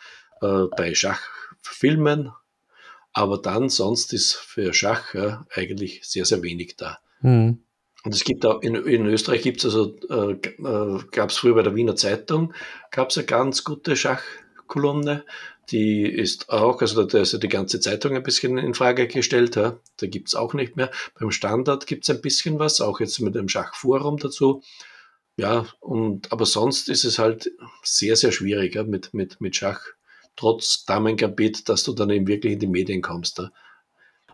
Äh, bei Schachfilmen, aber dann sonst ist für Schach eigentlich sehr, sehr wenig da. Mhm. Und es gibt auch in, in Österreich gibt es also, äh, äh gab es früher bei der Wiener Zeitung, gab es eine ganz gute Schachkolumne die ist auch, also da ist ja die ganze Zeitung ein bisschen in Frage gestellt. Ja. Da gibt's auch nicht mehr. Beim Standard gibt's ein bisschen was, auch jetzt mit dem Schachforum dazu. Ja, und aber sonst ist es halt sehr, sehr schwierig ja, mit, mit, mit Schach, trotz Damengambit, dass du dann eben wirklich in die Medien kommst. Ja.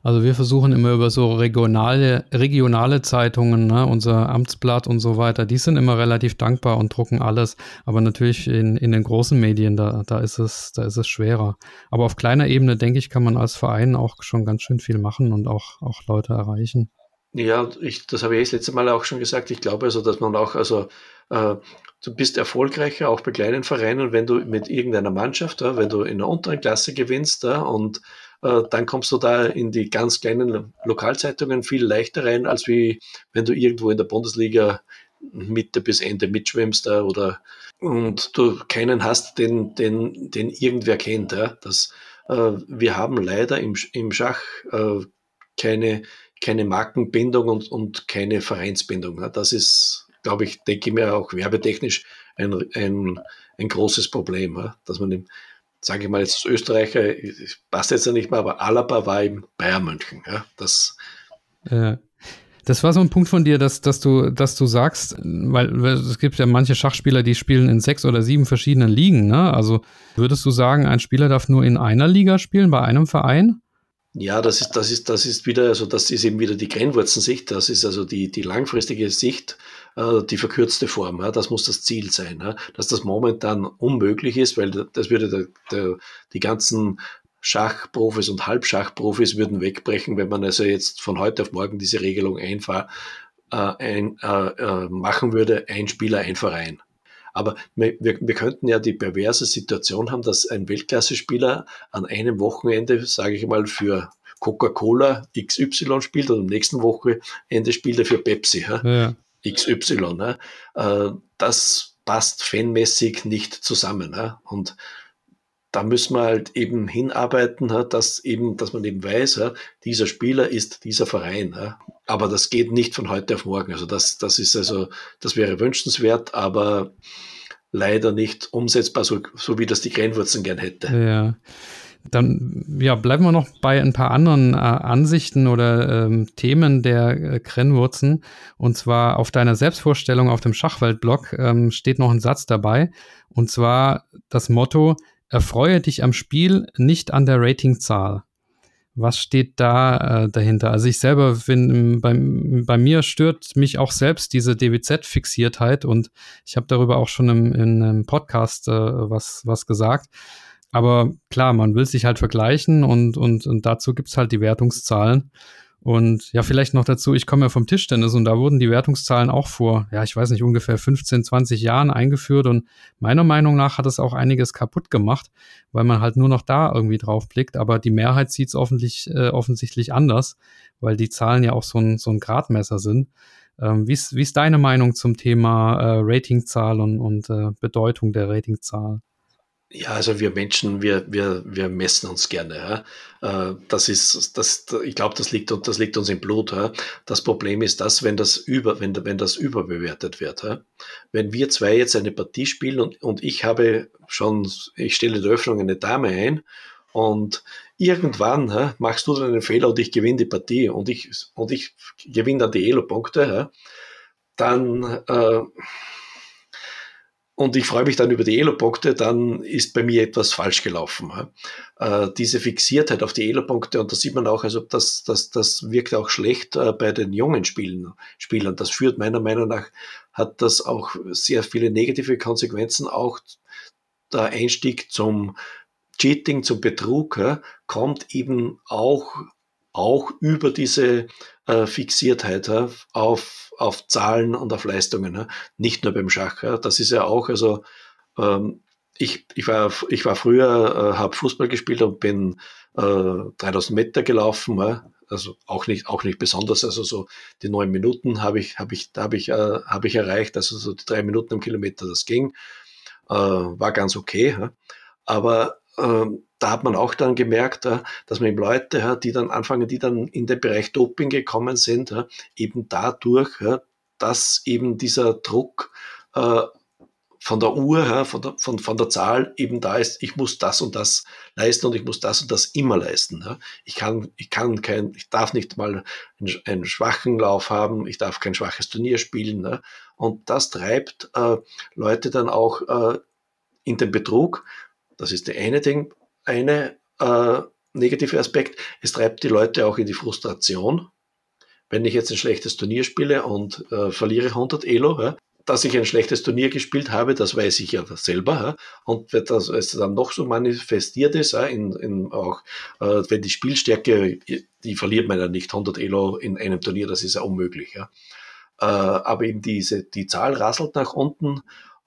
Also wir versuchen immer über so regionale, regionale Zeitungen, ne, unser Amtsblatt und so weiter, die sind immer relativ dankbar und drucken alles. Aber natürlich in, in den großen Medien, da, da ist es, da ist es schwerer. Aber auf kleiner Ebene, denke ich, kann man als Verein auch schon ganz schön viel machen und auch, auch Leute erreichen. Ja, ich, das habe ich das letzte Mal auch schon gesagt. Ich glaube also, dass man auch, also äh, du bist erfolgreicher auch bei kleinen Vereinen, wenn du mit irgendeiner Mannschaft, ja, wenn du in der unteren Klasse gewinnst ja, und dann kommst du da in die ganz kleinen Lokalzeitungen viel leichter rein, als wie wenn du irgendwo in der Bundesliga Mitte bis Ende mitschwimmst da oder und du keinen hast, den, den, den irgendwer kennt. Ja. Das, äh, wir haben leider im, im Schach äh, keine, keine Markenbindung und, und keine Vereinsbindung. Ja. Das ist, glaube ich, denke ich mir auch werbetechnisch ein, ein, ein großes Problem, ja, dass man im, sage ich mal jetzt als Österreicher, passt jetzt ja nicht mehr, aber Alaba war im Bayern München. Ja, das, ja. Das war so ein Punkt von dir, dass, dass, du, dass du sagst, weil es gibt ja manche Schachspieler, die spielen in sechs oder sieben verschiedenen Ligen. Ne? Also würdest du sagen, ein Spieler darf nur in einer Liga spielen, bei einem Verein? Ja, das ist, das ist, das ist wieder, also das ist eben wieder die Grenzwurzensicht, das ist also die, die langfristige Sicht, äh, die verkürzte Form. Ja, das muss das Ziel sein. Ja, dass das momentan unmöglich ist, weil das würde die ganzen Schachprofis und Halbschachprofis würden wegbrechen, wenn man also jetzt von heute auf morgen diese Regelung einfach äh, ein, äh, äh, machen würde, ein Spieler, ein Verein. Aber wir, wir könnten ja die perverse Situation haben, dass ein Weltklasse-Spieler an einem Wochenende, sage ich mal, für Coca-Cola XY spielt und am nächsten Wochenende spielt er für Pepsi ja. XY. Ja. Äh, das passt fanmäßig nicht zusammen. Ja. Und da müssen wir halt eben hinarbeiten, dass eben, dass man eben weiß, dieser Spieler ist dieser Verein. Aber das geht nicht von heute auf morgen. Also das, das ist also, das wäre wünschenswert, aber leider nicht umsetzbar, so, so wie das die Grenzwurzeln gern hätte. Ja. Dann ja, bleiben wir noch bei ein paar anderen äh, Ansichten oder ähm, Themen der äh, Krennwurzen. Und zwar auf deiner Selbstvorstellung auf dem Schachweltblog ähm, steht noch ein Satz dabei. Und zwar das Motto, Erfreue dich am Spiel, nicht an der Ratingzahl. Was steht da äh, dahinter? Also ich selber finde, bei, bei mir stört mich auch selbst diese DWZ-Fixiertheit und ich habe darüber auch schon im, in einem Podcast äh, was, was gesagt. Aber klar, man will sich halt vergleichen und, und, und dazu gibt's halt die Wertungszahlen. Und ja, vielleicht noch dazu, ich komme ja vom Tischtennis und da wurden die Wertungszahlen auch vor, ja, ich weiß nicht, ungefähr 15, 20 Jahren eingeführt und meiner Meinung nach hat es auch einiges kaputt gemacht, weil man halt nur noch da irgendwie drauf blickt, aber die Mehrheit sieht es offensichtlich, äh, offensichtlich anders, weil die Zahlen ja auch so ein, so ein Gradmesser sind. Ähm, wie, ist, wie ist deine Meinung zum Thema äh, Ratingzahl und, und äh, Bedeutung der Ratingzahl? Ja, also wir Menschen, wir, wir, wir messen uns gerne. Ja. Äh, das ist, das, ich glaube, das liegt, das liegt uns im Blut. Ja. Das Problem ist das, wenn das über, wenn, wenn das überbewertet wird. Ja. Wenn wir zwei jetzt eine Partie spielen und, und ich habe schon, ich stelle die Öffnung eine Dame ein und irgendwann ja, machst du dann einen Fehler und ich gewinne die Partie und ich, und ich gewinne dann die Elo-Punkte, ja, dann äh, und ich freue mich dann über die Elo-Punkte, dann ist bei mir etwas falsch gelaufen. Äh, diese Fixiertheit auf die Elo-Punkte, und da sieht man auch, also das, das, das wirkt auch schlecht äh, bei den jungen Spielen, Spielern. Das führt meiner Meinung nach, hat das auch sehr viele negative Konsequenzen. Auch der Einstieg zum Cheating, zum Betrug, ja, kommt eben auch, auch über diese äh, Fixiertheit auf, auf Zahlen und auf Leistungen, nicht nur beim Schach. Das ist ja auch, also ähm, ich, ich, war, ich war früher, äh, habe Fußball gespielt und bin äh, 3000 Meter gelaufen, also auch nicht, auch nicht besonders, also so die neun Minuten habe ich, habe ich, habe ich, äh, ich erreicht, also so die drei Minuten am Kilometer, das ging, äh, war ganz okay. Aber ähm, da hat man auch dann gemerkt, dass man eben Leute, die dann anfangen, die dann in den Bereich Doping gekommen sind, eben dadurch, dass eben dieser Druck äh, von der Uhr, von der, von, von der Zahl eben da ist, ich muss das und das leisten und ich muss das und das immer leisten. Ich kann, ich kann kein, ich darf nicht mal einen, einen schwachen Lauf haben, ich darf kein schwaches Turnier spielen. Und das treibt äh, Leute dann auch äh, in den Betrug. Das ist der eine Ding eine äh, negative Aspekt. Es treibt die Leute auch in die Frustration. Wenn ich jetzt ein schlechtes Turnier spiele und äh, verliere 100 Elo, ja, dass ich ein schlechtes Turnier gespielt habe, das weiß ich ja selber. Und wenn das es dann noch so manifestiert ist, in, in auch, äh, wenn die Spielstärke, die verliert man ja nicht 100 Elo in einem Turnier, das ist ja unmöglich. Äh, aber eben diese, die Zahl rasselt nach unten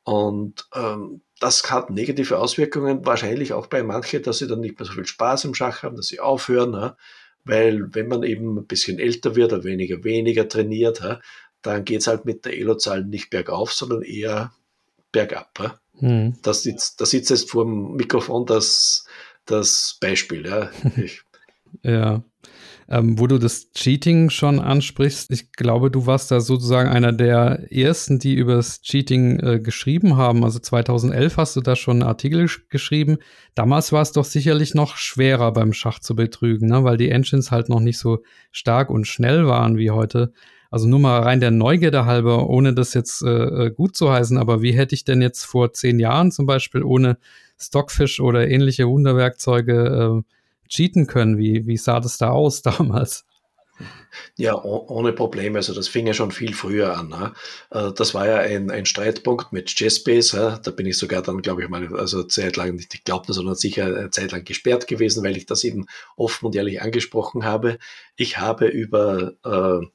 und ähm, das hat negative Auswirkungen, wahrscheinlich auch bei manchen, dass sie dann nicht mehr so viel Spaß im Schach haben, dass sie aufhören, ja? weil wenn man eben ein bisschen älter wird oder weniger, weniger trainiert, ja, dann geht es halt mit der Elo-Zahl nicht bergauf, sondern eher bergab. Ja? Hm. Das, sitzt, das sitzt jetzt vor dem Mikrofon das, das Beispiel. Ja. Ich, ja. Ähm, wo du das Cheating schon ansprichst, ich glaube, du warst da sozusagen einer der ersten, die über das Cheating äh, geschrieben haben. Also 2011 hast du da schon einen Artikel geschrieben. Damals war es doch sicherlich noch schwerer beim Schach zu betrügen, ne? weil die Engines halt noch nicht so stark und schnell waren wie heute. Also nur mal rein der Neugierde halber, ohne das jetzt äh, äh gut zu heißen, aber wie hätte ich denn jetzt vor zehn Jahren zum Beispiel ohne Stockfish oder ähnliche Wunderwerkzeuge äh, cheaten können. Wie, wie sah das da aus damals? Ja, ohne Probleme. Also das fing ja schon viel früher an. Ne? Äh, das war ja ein, ein Streitpunkt mit Chessbase. Da bin ich sogar dann, glaube ich, mal, also zeitlang, nicht ich glaube, sondern sicher eine Zeit lang gesperrt gewesen, weil ich das eben offen und ehrlich angesprochen habe. Ich habe über, äh,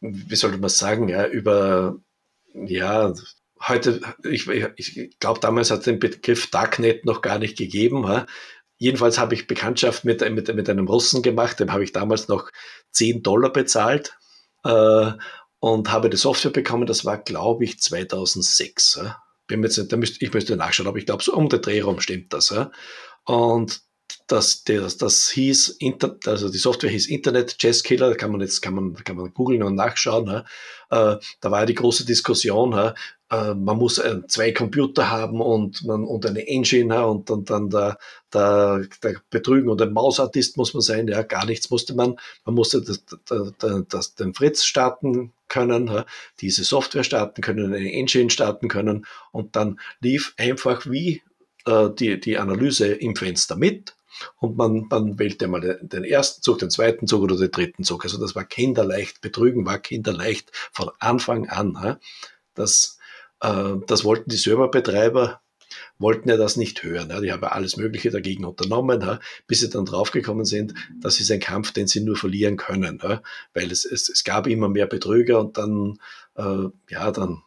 wie soll man sagen, ja, über, ja, heute, ich, ich glaube, damals hat es den Begriff Darknet noch gar nicht gegeben. Ja? Jedenfalls habe ich Bekanntschaft mit, mit, mit einem Russen gemacht, dem habe ich damals noch 10 Dollar bezahlt äh, und habe die Software bekommen. Das war, glaube ich, 2006. Ja. Bin jetzt, da müsst, ich müsste nachschauen, aber ich glaube, so um den Dreh rum stimmt das. Ja. Und das, das, das hieß, also die Software hieß Internet Chess Killer, da kann man jetzt, kann man, kann man googeln und nachschauen. Ja. Äh, da war ja die große Diskussion, ja. äh, man muss äh, zwei Computer haben und, man, und eine Engine und, und dann der, der, der Betrügen und ein Mausartist muss man sein, ja, gar nichts musste man. Man musste das, das, das, den Fritz starten können, diese Software starten können, eine Engine starten können und dann lief einfach wie die, die Analyse im Fenster mit und man, man wählte mal den ersten Zug, den zweiten Zug oder den dritten Zug. Also das war kinderleicht, Betrügen war kinderleicht von Anfang an. Das, äh, das wollten die Serverbetreiber wollten ja das nicht hören. Die haben alles Mögliche dagegen unternommen, bis sie dann draufgekommen sind, das ist ein Kampf, den sie nur verlieren können, weil es, es, es gab immer mehr Betrüger und dann, äh, ja, dann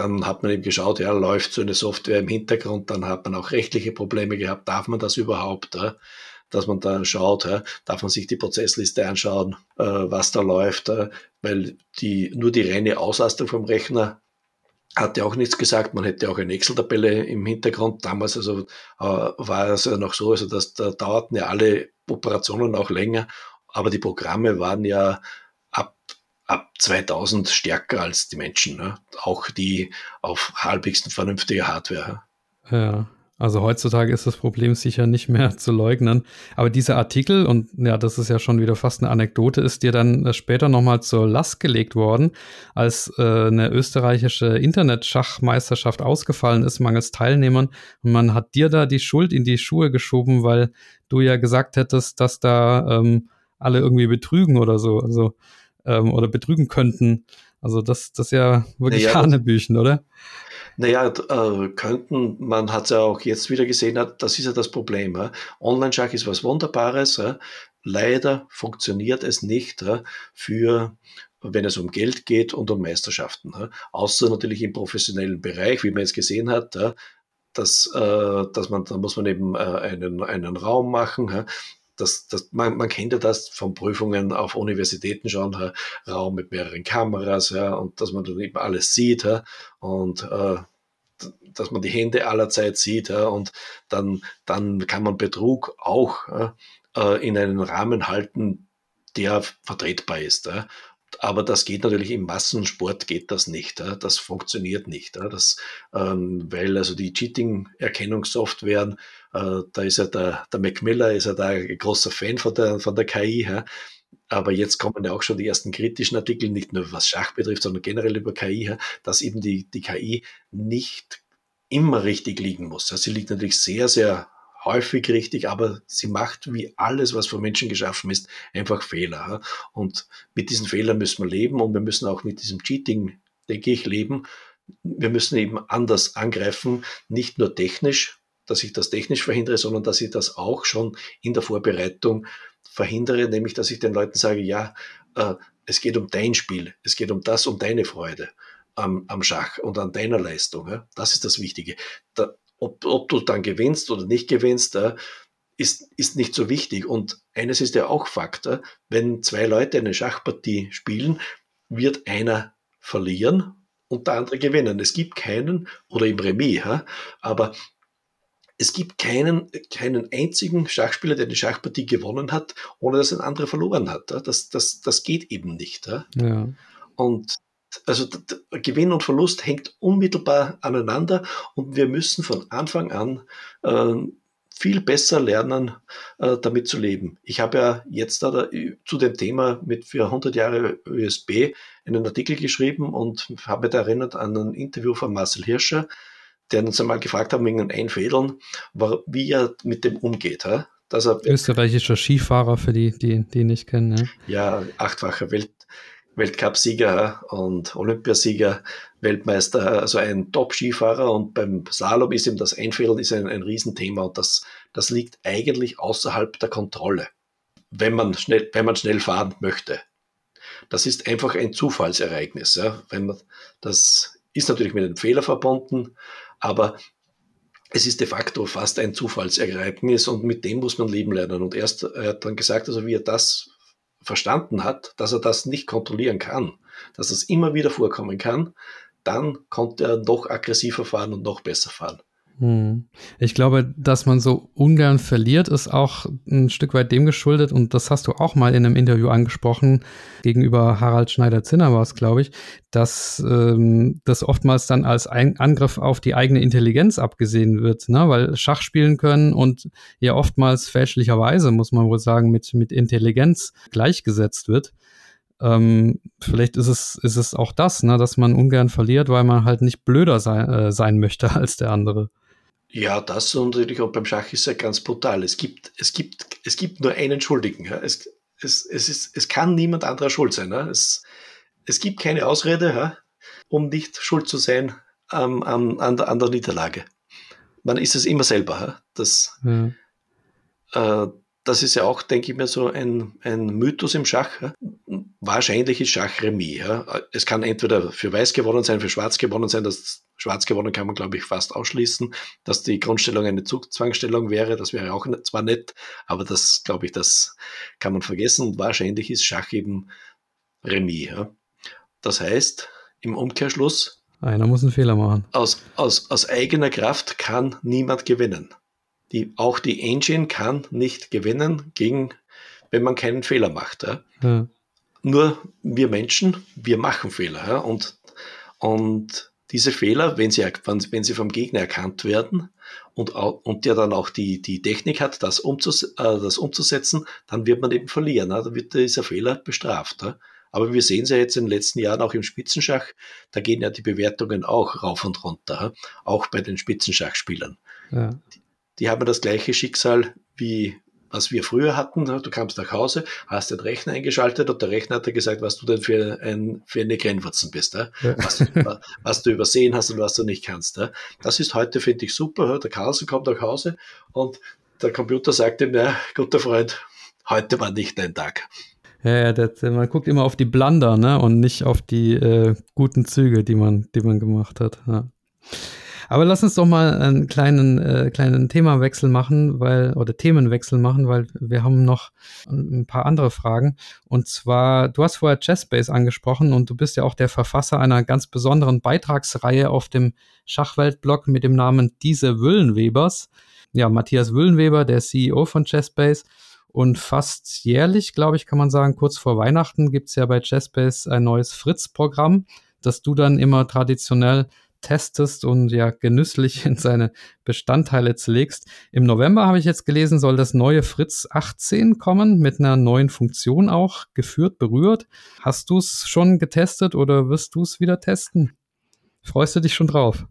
dann hat man eben geschaut, ja, läuft so eine Software im Hintergrund, dann hat man auch rechtliche Probleme gehabt, darf man das überhaupt? Ja? Dass man da schaut, ja? darf man sich die Prozessliste anschauen, äh, was da läuft, äh, weil die, nur die reine Auslastung vom Rechner hat ja auch nichts gesagt. Man hätte auch eine Excel-Tabelle im Hintergrund. Damals also, äh, war es ja noch so, also dass da dauerten ja alle Operationen auch länger, aber die Programme waren ja ab, ab 2000 stärker als die Menschen. Ne? Auch die auf halbwegs vernünftige Hardware. Ja, also heutzutage ist das Problem sicher nicht mehr zu leugnen. Aber dieser Artikel, und ja, das ist ja schon wieder fast eine Anekdote, ist dir dann später nochmal zur Last gelegt worden, als äh, eine österreichische Internetschachmeisterschaft ausgefallen ist, mangels Teilnehmern. Und man hat dir da die Schuld in die Schuhe geschoben, weil du ja gesagt hättest, dass da ähm, alle irgendwie betrügen oder so, also ähm, oder betrügen könnten. Also das, das ist ja wirklich naja, Hanebüchen, oder? Naja, äh, könnten, man hat es ja auch jetzt wieder gesehen, das ist ja das Problem. Ja. Online-Schach ist was Wunderbares. Ja. Leider funktioniert es nicht ja, für wenn es um Geld geht und um Meisterschaften. Außer natürlich im professionellen Bereich, wie man jetzt gesehen hat, dass, äh, dass man, da muss man eben äh, einen, einen Raum machen. Ja. Das, das, man, man kennt ja das von Prüfungen auf Universitäten schon, ja, Raum mit mehreren Kameras, ja, und dass man dann eben alles sieht, ja, und äh, dass man die Hände allerzeit sieht ja, und dann, dann kann man Betrug auch äh, in einen Rahmen halten, der vertretbar ist. Ja. Aber das geht natürlich im Massensport geht das nicht. Ja. Das funktioniert nicht. Ja. Das, ähm, weil also die Cheating-Erkennungssoftwaren, äh, da ist ja der, der Macmillan ist ja da ein großer Fan von der, von der KI. Ja. Aber jetzt kommen ja auch schon die ersten kritischen Artikel, nicht nur was Schach betrifft, sondern generell über KI, dass eben die, die KI nicht immer richtig liegen muss. Sie liegt natürlich sehr, sehr häufig richtig, aber sie macht wie alles, was von Menschen geschaffen ist, einfach Fehler. Und mit diesen Fehlern müssen wir leben und wir müssen auch mit diesem Cheating, denke ich, leben. Wir müssen eben anders angreifen, nicht nur technisch, dass ich das technisch verhindere, sondern dass ich das auch schon in der Vorbereitung verhindere, nämlich dass ich den Leuten sage, ja, äh, es geht um dein Spiel, es geht um das, um deine Freude am, am Schach und an deiner Leistung. Ja? Das ist das Wichtige. Da, ob, ob, du dann gewinnst oder nicht gewinnst, ja, ist, ist nicht so wichtig. Und eines ist ja auch Fakt, ja? wenn zwei Leute eine Schachpartie spielen, wird einer verlieren und der andere gewinnen. Es gibt keinen, oder im Remis, ja? aber es gibt keinen, keinen einzigen Schachspieler, der eine Schachpartie gewonnen hat, ohne dass ein anderer verloren hat. Das, das, das geht eben nicht. Ja. Und also Gewinn und Verlust hängt unmittelbar aneinander und wir müssen von Anfang an äh, viel besser lernen, äh, damit zu leben. Ich habe ja jetzt da, zu dem Thema mit für 100 Jahre ÖSB einen Artikel geschrieben und habe da erinnert an ein Interview von Marcel Hirscher, der uns einmal gefragt hat wegen den Einfädeln, wie er mit dem umgeht. Ja? Dass er, Österreichischer Skifahrer für die, die, die nicht kennen. Ja, ja achtfacher Welt, Weltcupsieger und Olympiasieger, Weltmeister, also ein Top-Skifahrer und beim Slalom ist ihm das Einfädeln ist ein, ein Riesenthema und das, das liegt eigentlich außerhalb der Kontrolle, wenn man schnell, wenn man schnell fahren möchte. Das ist einfach ein Zufallsereignis. Ja. Wenn man, das ist natürlich mit einem Fehler verbunden, aber es ist de facto fast ein Zufallsereignis und mit dem muss man leben lernen. Und erst, er hat dann gesagt, also wie er das verstanden hat, dass er das nicht kontrollieren kann, dass das immer wieder vorkommen kann, dann konnte er noch aggressiver fahren und noch besser fahren. Hm. Ich glaube, dass man so ungern verliert, ist auch ein Stück weit dem geschuldet, und das hast du auch mal in einem Interview angesprochen, gegenüber Harald Schneider-Zinner war es, glaube ich, dass ähm, das oftmals dann als ein Angriff auf die eigene Intelligenz abgesehen wird, ne? weil Schach spielen können und ja oftmals fälschlicherweise, muss man wohl sagen, mit, mit Intelligenz gleichgesetzt wird. Ähm, vielleicht ist es, ist es auch das, ne, dass man ungern verliert, weil man halt nicht blöder sein, äh, sein möchte als der andere. Ja, das und natürlich auch beim Schach ist ja ganz brutal. Es gibt, es gibt, es gibt nur einen Schuldigen. Ja. Es, es, es, ist, es kann niemand anderer schuld sein. Ja. Es, es gibt keine Ausrede, ja, um nicht schuld zu sein ähm, an, an, der, an der Niederlage. man ist es immer selber. Das, ja. äh, das ist ja auch, denke ich mir, so ein, ein Mythos im Schach. Wahrscheinlich ist Schach Remis. Es kann entweder für Weiß gewonnen sein, für Schwarz gewonnen sein. Das Schwarz gewonnen kann man, glaube ich, fast ausschließen. Dass die Grundstellung eine Zugzwangstellung wäre, das wäre auch zwar nett, aber das, glaube ich, das kann man vergessen. Und wahrscheinlich ist Schach eben Remis. Das heißt, im Umkehrschluss, einer muss einen Fehler machen. Aus, aus, aus eigener Kraft kann niemand gewinnen. Die, auch die Engine kann nicht gewinnen, gegen, wenn man keinen Fehler macht. Ja. Ja. Nur wir Menschen, wir machen Fehler. Ja. Und, und diese Fehler, wenn sie, wenn sie vom Gegner erkannt werden und, und der dann auch die, die Technik hat, das, umzus, äh, das umzusetzen, dann wird man eben verlieren. Ja. Dann wird dieser Fehler bestraft. Ja. Aber wir sehen es ja jetzt in den letzten Jahren auch im Spitzenschach, da gehen ja die Bewertungen auch rauf und runter, auch bei den Spitzenschachspielern. Ja die haben das gleiche Schicksal wie was wir früher hatten. Du kamst nach Hause, hast den Rechner eingeschaltet und der Rechner hat dir gesagt, was du denn für, ein, für eine Grenzwurzen bist, ja? was, was, du übersehen hast und was du nicht kannst. Ja? Das ist heute, finde ich, super. Der Carlsen kommt nach Hause und der Computer sagt ihm, ja, guter Freund, heute war nicht dein Tag. Ja, das, man guckt immer auf die Blunder, ne, und nicht auf die äh, guten Züge, die man, die man gemacht hat. Ja. Aber lass uns doch mal einen kleinen, äh, kleinen Themawechsel machen, weil, oder Themenwechsel machen, weil wir haben noch ein paar andere Fragen. Und zwar, du hast vorher Chessbase angesprochen und du bist ja auch der Verfasser einer ganz besonderen Beitragsreihe auf dem Schachweltblog mit dem Namen Diese Wüllenwebers. Ja, Matthias Wüllenweber, der CEO von Chessbase. Und fast jährlich, glaube ich, kann man sagen, kurz vor Weihnachten gibt's ja bei Chessbase ein neues Fritz-Programm, das du dann immer traditionell testest und ja genüsslich in seine Bestandteile zerlegst. Im November habe ich jetzt gelesen, soll das neue Fritz 18 kommen mit einer neuen Funktion auch, geführt, berührt. Hast du es schon getestet oder wirst du es wieder testen? Freust du dich schon drauf?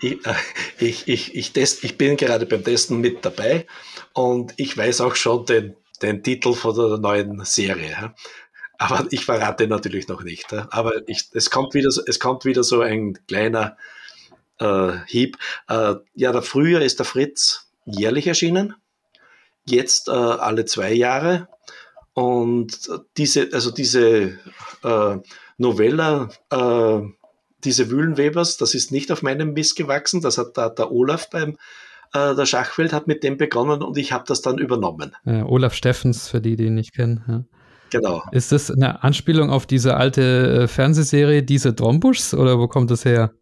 Ich, äh, ich, ich, ich, test, ich bin gerade beim Testen mit dabei und ich weiß auch schon den, den Titel von der neuen Serie. Aber ich verrate natürlich noch nicht. Aber ich, es, kommt wieder, es kommt wieder so ein kleiner äh, Hieb. Äh, ja, der Frühjahr ist der Fritz jährlich erschienen. Jetzt äh, alle zwei Jahre. Und diese, also diese äh, Novella, äh, diese Wühlenwebers, das ist nicht auf meinem Mist gewachsen. Das hat da, der Olaf beim äh, der Schachwelt hat mit dem begonnen und ich habe das dann übernommen. Ja, Olaf Steffens, für die, die ihn nicht kennen. Ja. Genau. Ist das eine Anspielung auf diese alte äh, Fernsehserie, diese Trombuschs, oder wo kommt das her?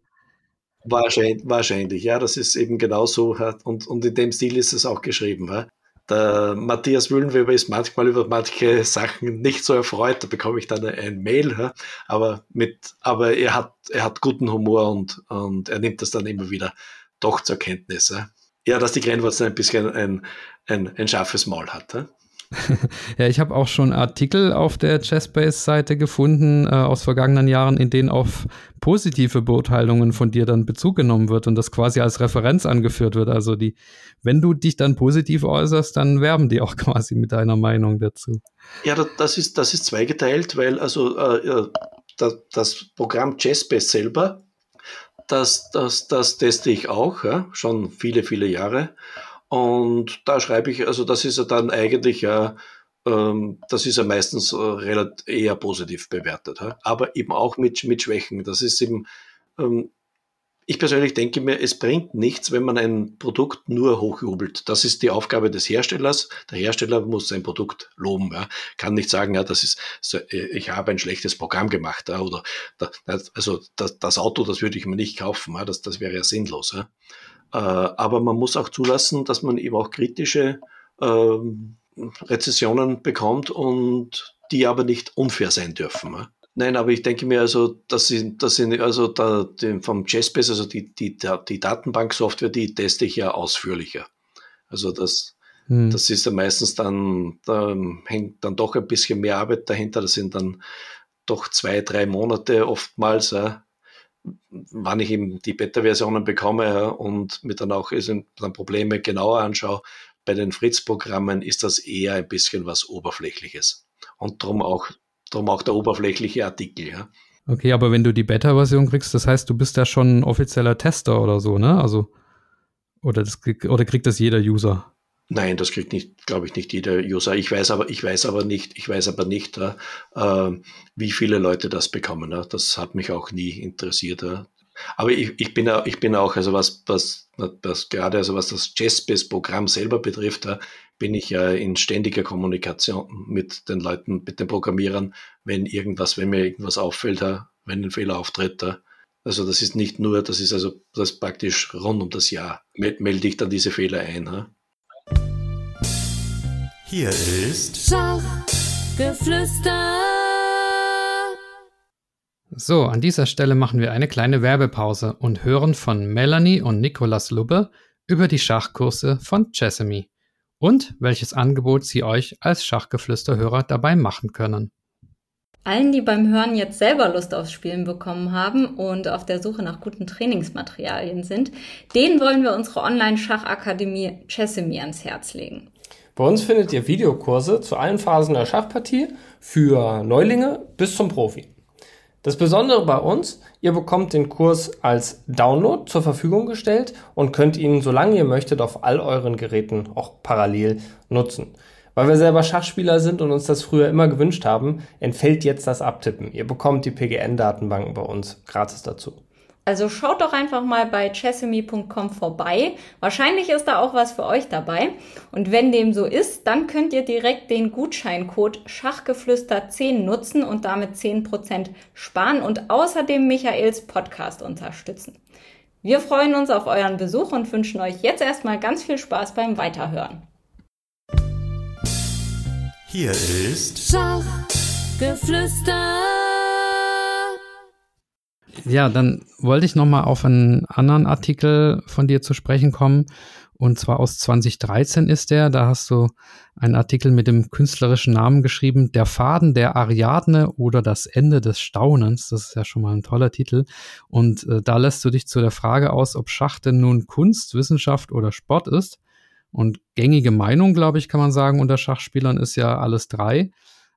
Wahrscheinlich, wahrscheinlich, ja, das ist eben genau so. Und, und in dem Stil ist es auch geschrieben. Ja. Der Matthias Wühlenweber ist manchmal über manche Sachen nicht so erfreut, da bekomme ich dann ein Mail, ja. aber, mit, aber er, hat, er hat guten Humor und, und er nimmt das dann immer wieder doch zur Kenntnis. Ja, ja dass die Grenzwurzel ein bisschen ein, ein, ein scharfes Maul hat. Ja. ich habe auch schon Artikel auf der Chessbase-Seite gefunden äh, aus vergangenen Jahren, in denen auf positive Beurteilungen von dir dann Bezug genommen wird und das quasi als Referenz angeführt wird. Also die, wenn du dich dann positiv äußerst, dann werben die auch quasi mit deiner Meinung dazu. Ja, das ist, das ist zweigeteilt, weil also äh, das, das Programm Chessbase selber, das, das, das teste ich auch, ja, schon viele, viele Jahre. Und da schreibe ich, also das ist ja dann eigentlich ja, ähm, das ist ja meistens äh, relativ eher positiv bewertet, aber eben auch mit, mit Schwächen. Das ist eben, ähm, ich persönlich denke mir, es bringt nichts, wenn man ein Produkt nur hochjubelt. Das ist die Aufgabe des Herstellers. Der Hersteller muss sein Produkt loben. Ja. Kann nicht sagen, ja, das ist, äh, ich habe ein schlechtes Programm gemacht ja, oder also das, das, Auto, das würde ich mir nicht kaufen. Ja. Das, das wäre ja sinnlos. Ja. Äh, aber man muss auch zulassen, dass man eben auch kritische ähm, Rezessionen bekommt und die aber nicht unfair sein dürfen. Nein, aber ich denke mir also, dass sie, dass sie also da, die, vom Chessbase, also die, die, die Datenbanksoftware, die teste ich ja ausführlicher. Also das, hm. das ist ja meistens dann, da hängt dann doch ein bisschen mehr Arbeit dahinter. Das sind dann doch zwei, drei Monate oftmals. Ja wann ich eben die Beta-Versionen bekomme ja, und mir dann auch dann Probleme genauer anschaue, bei den Fritz-Programmen ist das eher ein bisschen was Oberflächliches. Und darum auch, darum auch der oberflächliche Artikel. Ja. Okay, aber wenn du die Beta-Version kriegst, das heißt, du bist ja schon offizieller Tester oder so, ne? Also Oder, das, oder kriegt das jeder User? Nein, das kriegt nicht, glaube ich, nicht jeder User. Ich weiß aber, ich weiß aber nicht, ich weiß aber nicht, äh, wie viele Leute das bekommen. Äh. Das hat mich auch nie interessiert. Äh. Aber ich, ich bin ich bin auch, also was, was, was gerade, also was das Jazzbase-Programm selber betrifft, bin ich ja in ständiger Kommunikation mit den Leuten, mit den Programmierern, wenn irgendwas, wenn mir irgendwas auffällt, wenn ein Fehler auftritt. Also das ist nicht nur, das ist also das praktisch rund um das Jahr. Melde ich dann diese Fehler ein. Hier ist Schachgeflüster. So, an dieser Stelle machen wir eine kleine Werbepause und hören von Melanie und Nicolas Lubbe über die Schachkurse von Chessamy und welches Angebot sie euch als Schachgeflüsterhörer dabei machen können. Allen, die beim Hören jetzt selber Lust aufs Spielen bekommen haben und auf der Suche nach guten Trainingsmaterialien sind, denen wollen wir unsere Online-Schachakademie Chessemy ans Herz legen. Bei uns findet ihr Videokurse zu allen Phasen der Schachpartie für Neulinge bis zum Profi. Das Besondere bei uns, ihr bekommt den Kurs als Download zur Verfügung gestellt und könnt ihn, solange ihr möchtet, auf all euren Geräten auch parallel nutzen. Weil wir selber Schachspieler sind und uns das früher immer gewünscht haben, entfällt jetzt das Abtippen. Ihr bekommt die PGN-Datenbanken bei uns gratis dazu. Also schaut doch einfach mal bei chessemy.com vorbei. Wahrscheinlich ist da auch was für euch dabei. Und wenn dem so ist, dann könnt ihr direkt den Gutscheincode Schachgeflüster10 nutzen und damit 10% sparen und außerdem Michaels Podcast unterstützen. Wir freuen uns auf euren Besuch und wünschen euch jetzt erstmal ganz viel Spaß beim Weiterhören. Hier ist Schachgeflüster. Ja, dann wollte ich nochmal auf einen anderen Artikel von dir zu sprechen kommen. Und zwar aus 2013 ist der. Da hast du einen Artikel mit dem künstlerischen Namen geschrieben, Der Faden der Ariadne oder das Ende des Staunens. Das ist ja schon mal ein toller Titel. Und äh, da lässt du dich zu der Frage aus, ob Schach denn nun Kunst, Wissenschaft oder Sport ist. Und gängige Meinung, glaube ich, kann man sagen, unter Schachspielern ist ja alles drei.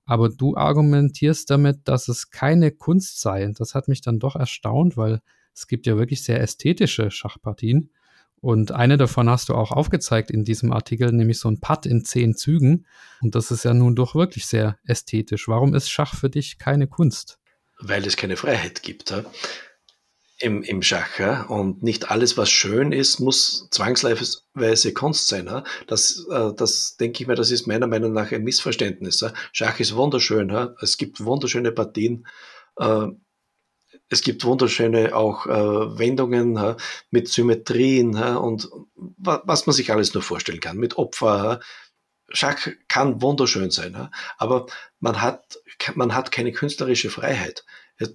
Aber du argumentierst damit, dass es keine Kunst sei. Das hat mich dann doch erstaunt, weil es gibt ja wirklich sehr ästhetische Schachpartien. Und eine davon hast du auch aufgezeigt in diesem Artikel, nämlich so ein Putt in zehn Zügen. Und das ist ja nun doch wirklich sehr ästhetisch. Warum ist Schach für dich keine Kunst? Weil es keine Freiheit gibt im, im Schach. Ja? Und nicht alles, was schön ist, muss zwangsweise Kunst sein. Ja? Das, äh, das denke ich mir, das ist meiner Meinung nach ein Missverständnis. Ja? Schach ist wunderschön. Es gibt wunderschöne Partien. Äh, es gibt wunderschöne auch äh, Wendungen ja? mit Symmetrien ja? und was man sich alles nur vorstellen kann, mit Opfer. Ja? Schach kann wunderschön sein, aber man hat, man hat keine künstlerische Freiheit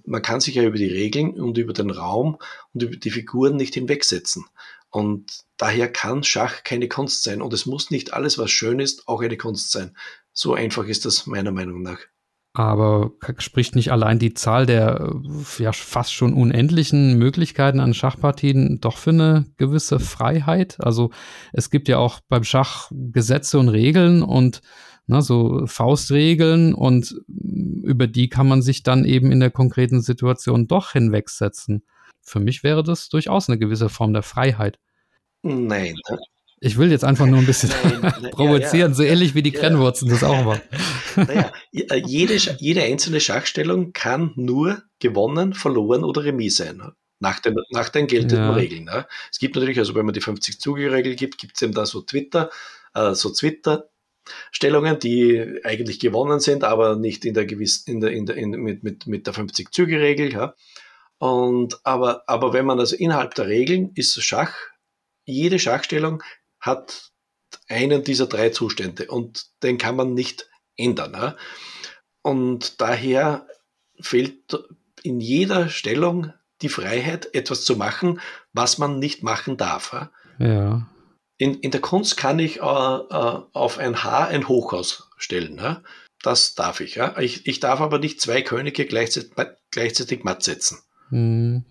man kann sich ja über die Regeln und über den Raum und über die Figuren nicht hinwegsetzen. Und daher kann Schach keine Kunst sein. Und es muss nicht alles, was schön ist, auch eine Kunst sein. So einfach ist das meiner Meinung nach. Aber spricht nicht allein die Zahl der ja fast schon unendlichen Möglichkeiten an Schachpartien doch für eine gewisse Freiheit? Also es gibt ja auch beim Schach Gesetze und Regeln und ne, so Faustregeln und über die kann man sich dann eben in der konkreten Situation doch hinwegsetzen. Für mich wäre das durchaus eine gewisse Form der Freiheit. Nein. Ich will jetzt einfach nur ein bisschen nein, provozieren, ja, ja, so ähnlich wie die ja, Krennwurzeln das auch war. Naja, äh, jede, jede einzelne Schachstellung kann nur gewonnen, verloren oder remis sein. Nach den, nach den geltenden Regeln. Es gibt natürlich, also wenn man die 50-Zuge-Regel gibt, gibt es eben da so Twitter, äh, so Twitter, Stellungen, die eigentlich gewonnen sind, aber nicht in der gewissen, in der, in der, in, mit, mit, mit der 50-Züge-Regel. Ja. Und, aber, aber wenn man also innerhalb der Regeln ist Schach, jede Schachstellung hat einen dieser drei Zustände und den kann man nicht ändern. Ja. Und daher fehlt in jeder Stellung die Freiheit, etwas zu machen, was man nicht machen darf. Ja in, in der Kunst kann ich äh, äh, auf ein Haar ein Hochhaus stellen. Ja? Das darf ich, ja. Ich, ich darf aber nicht zwei Könige gleichzeitig, gleichzeitig matt setzen. Hm,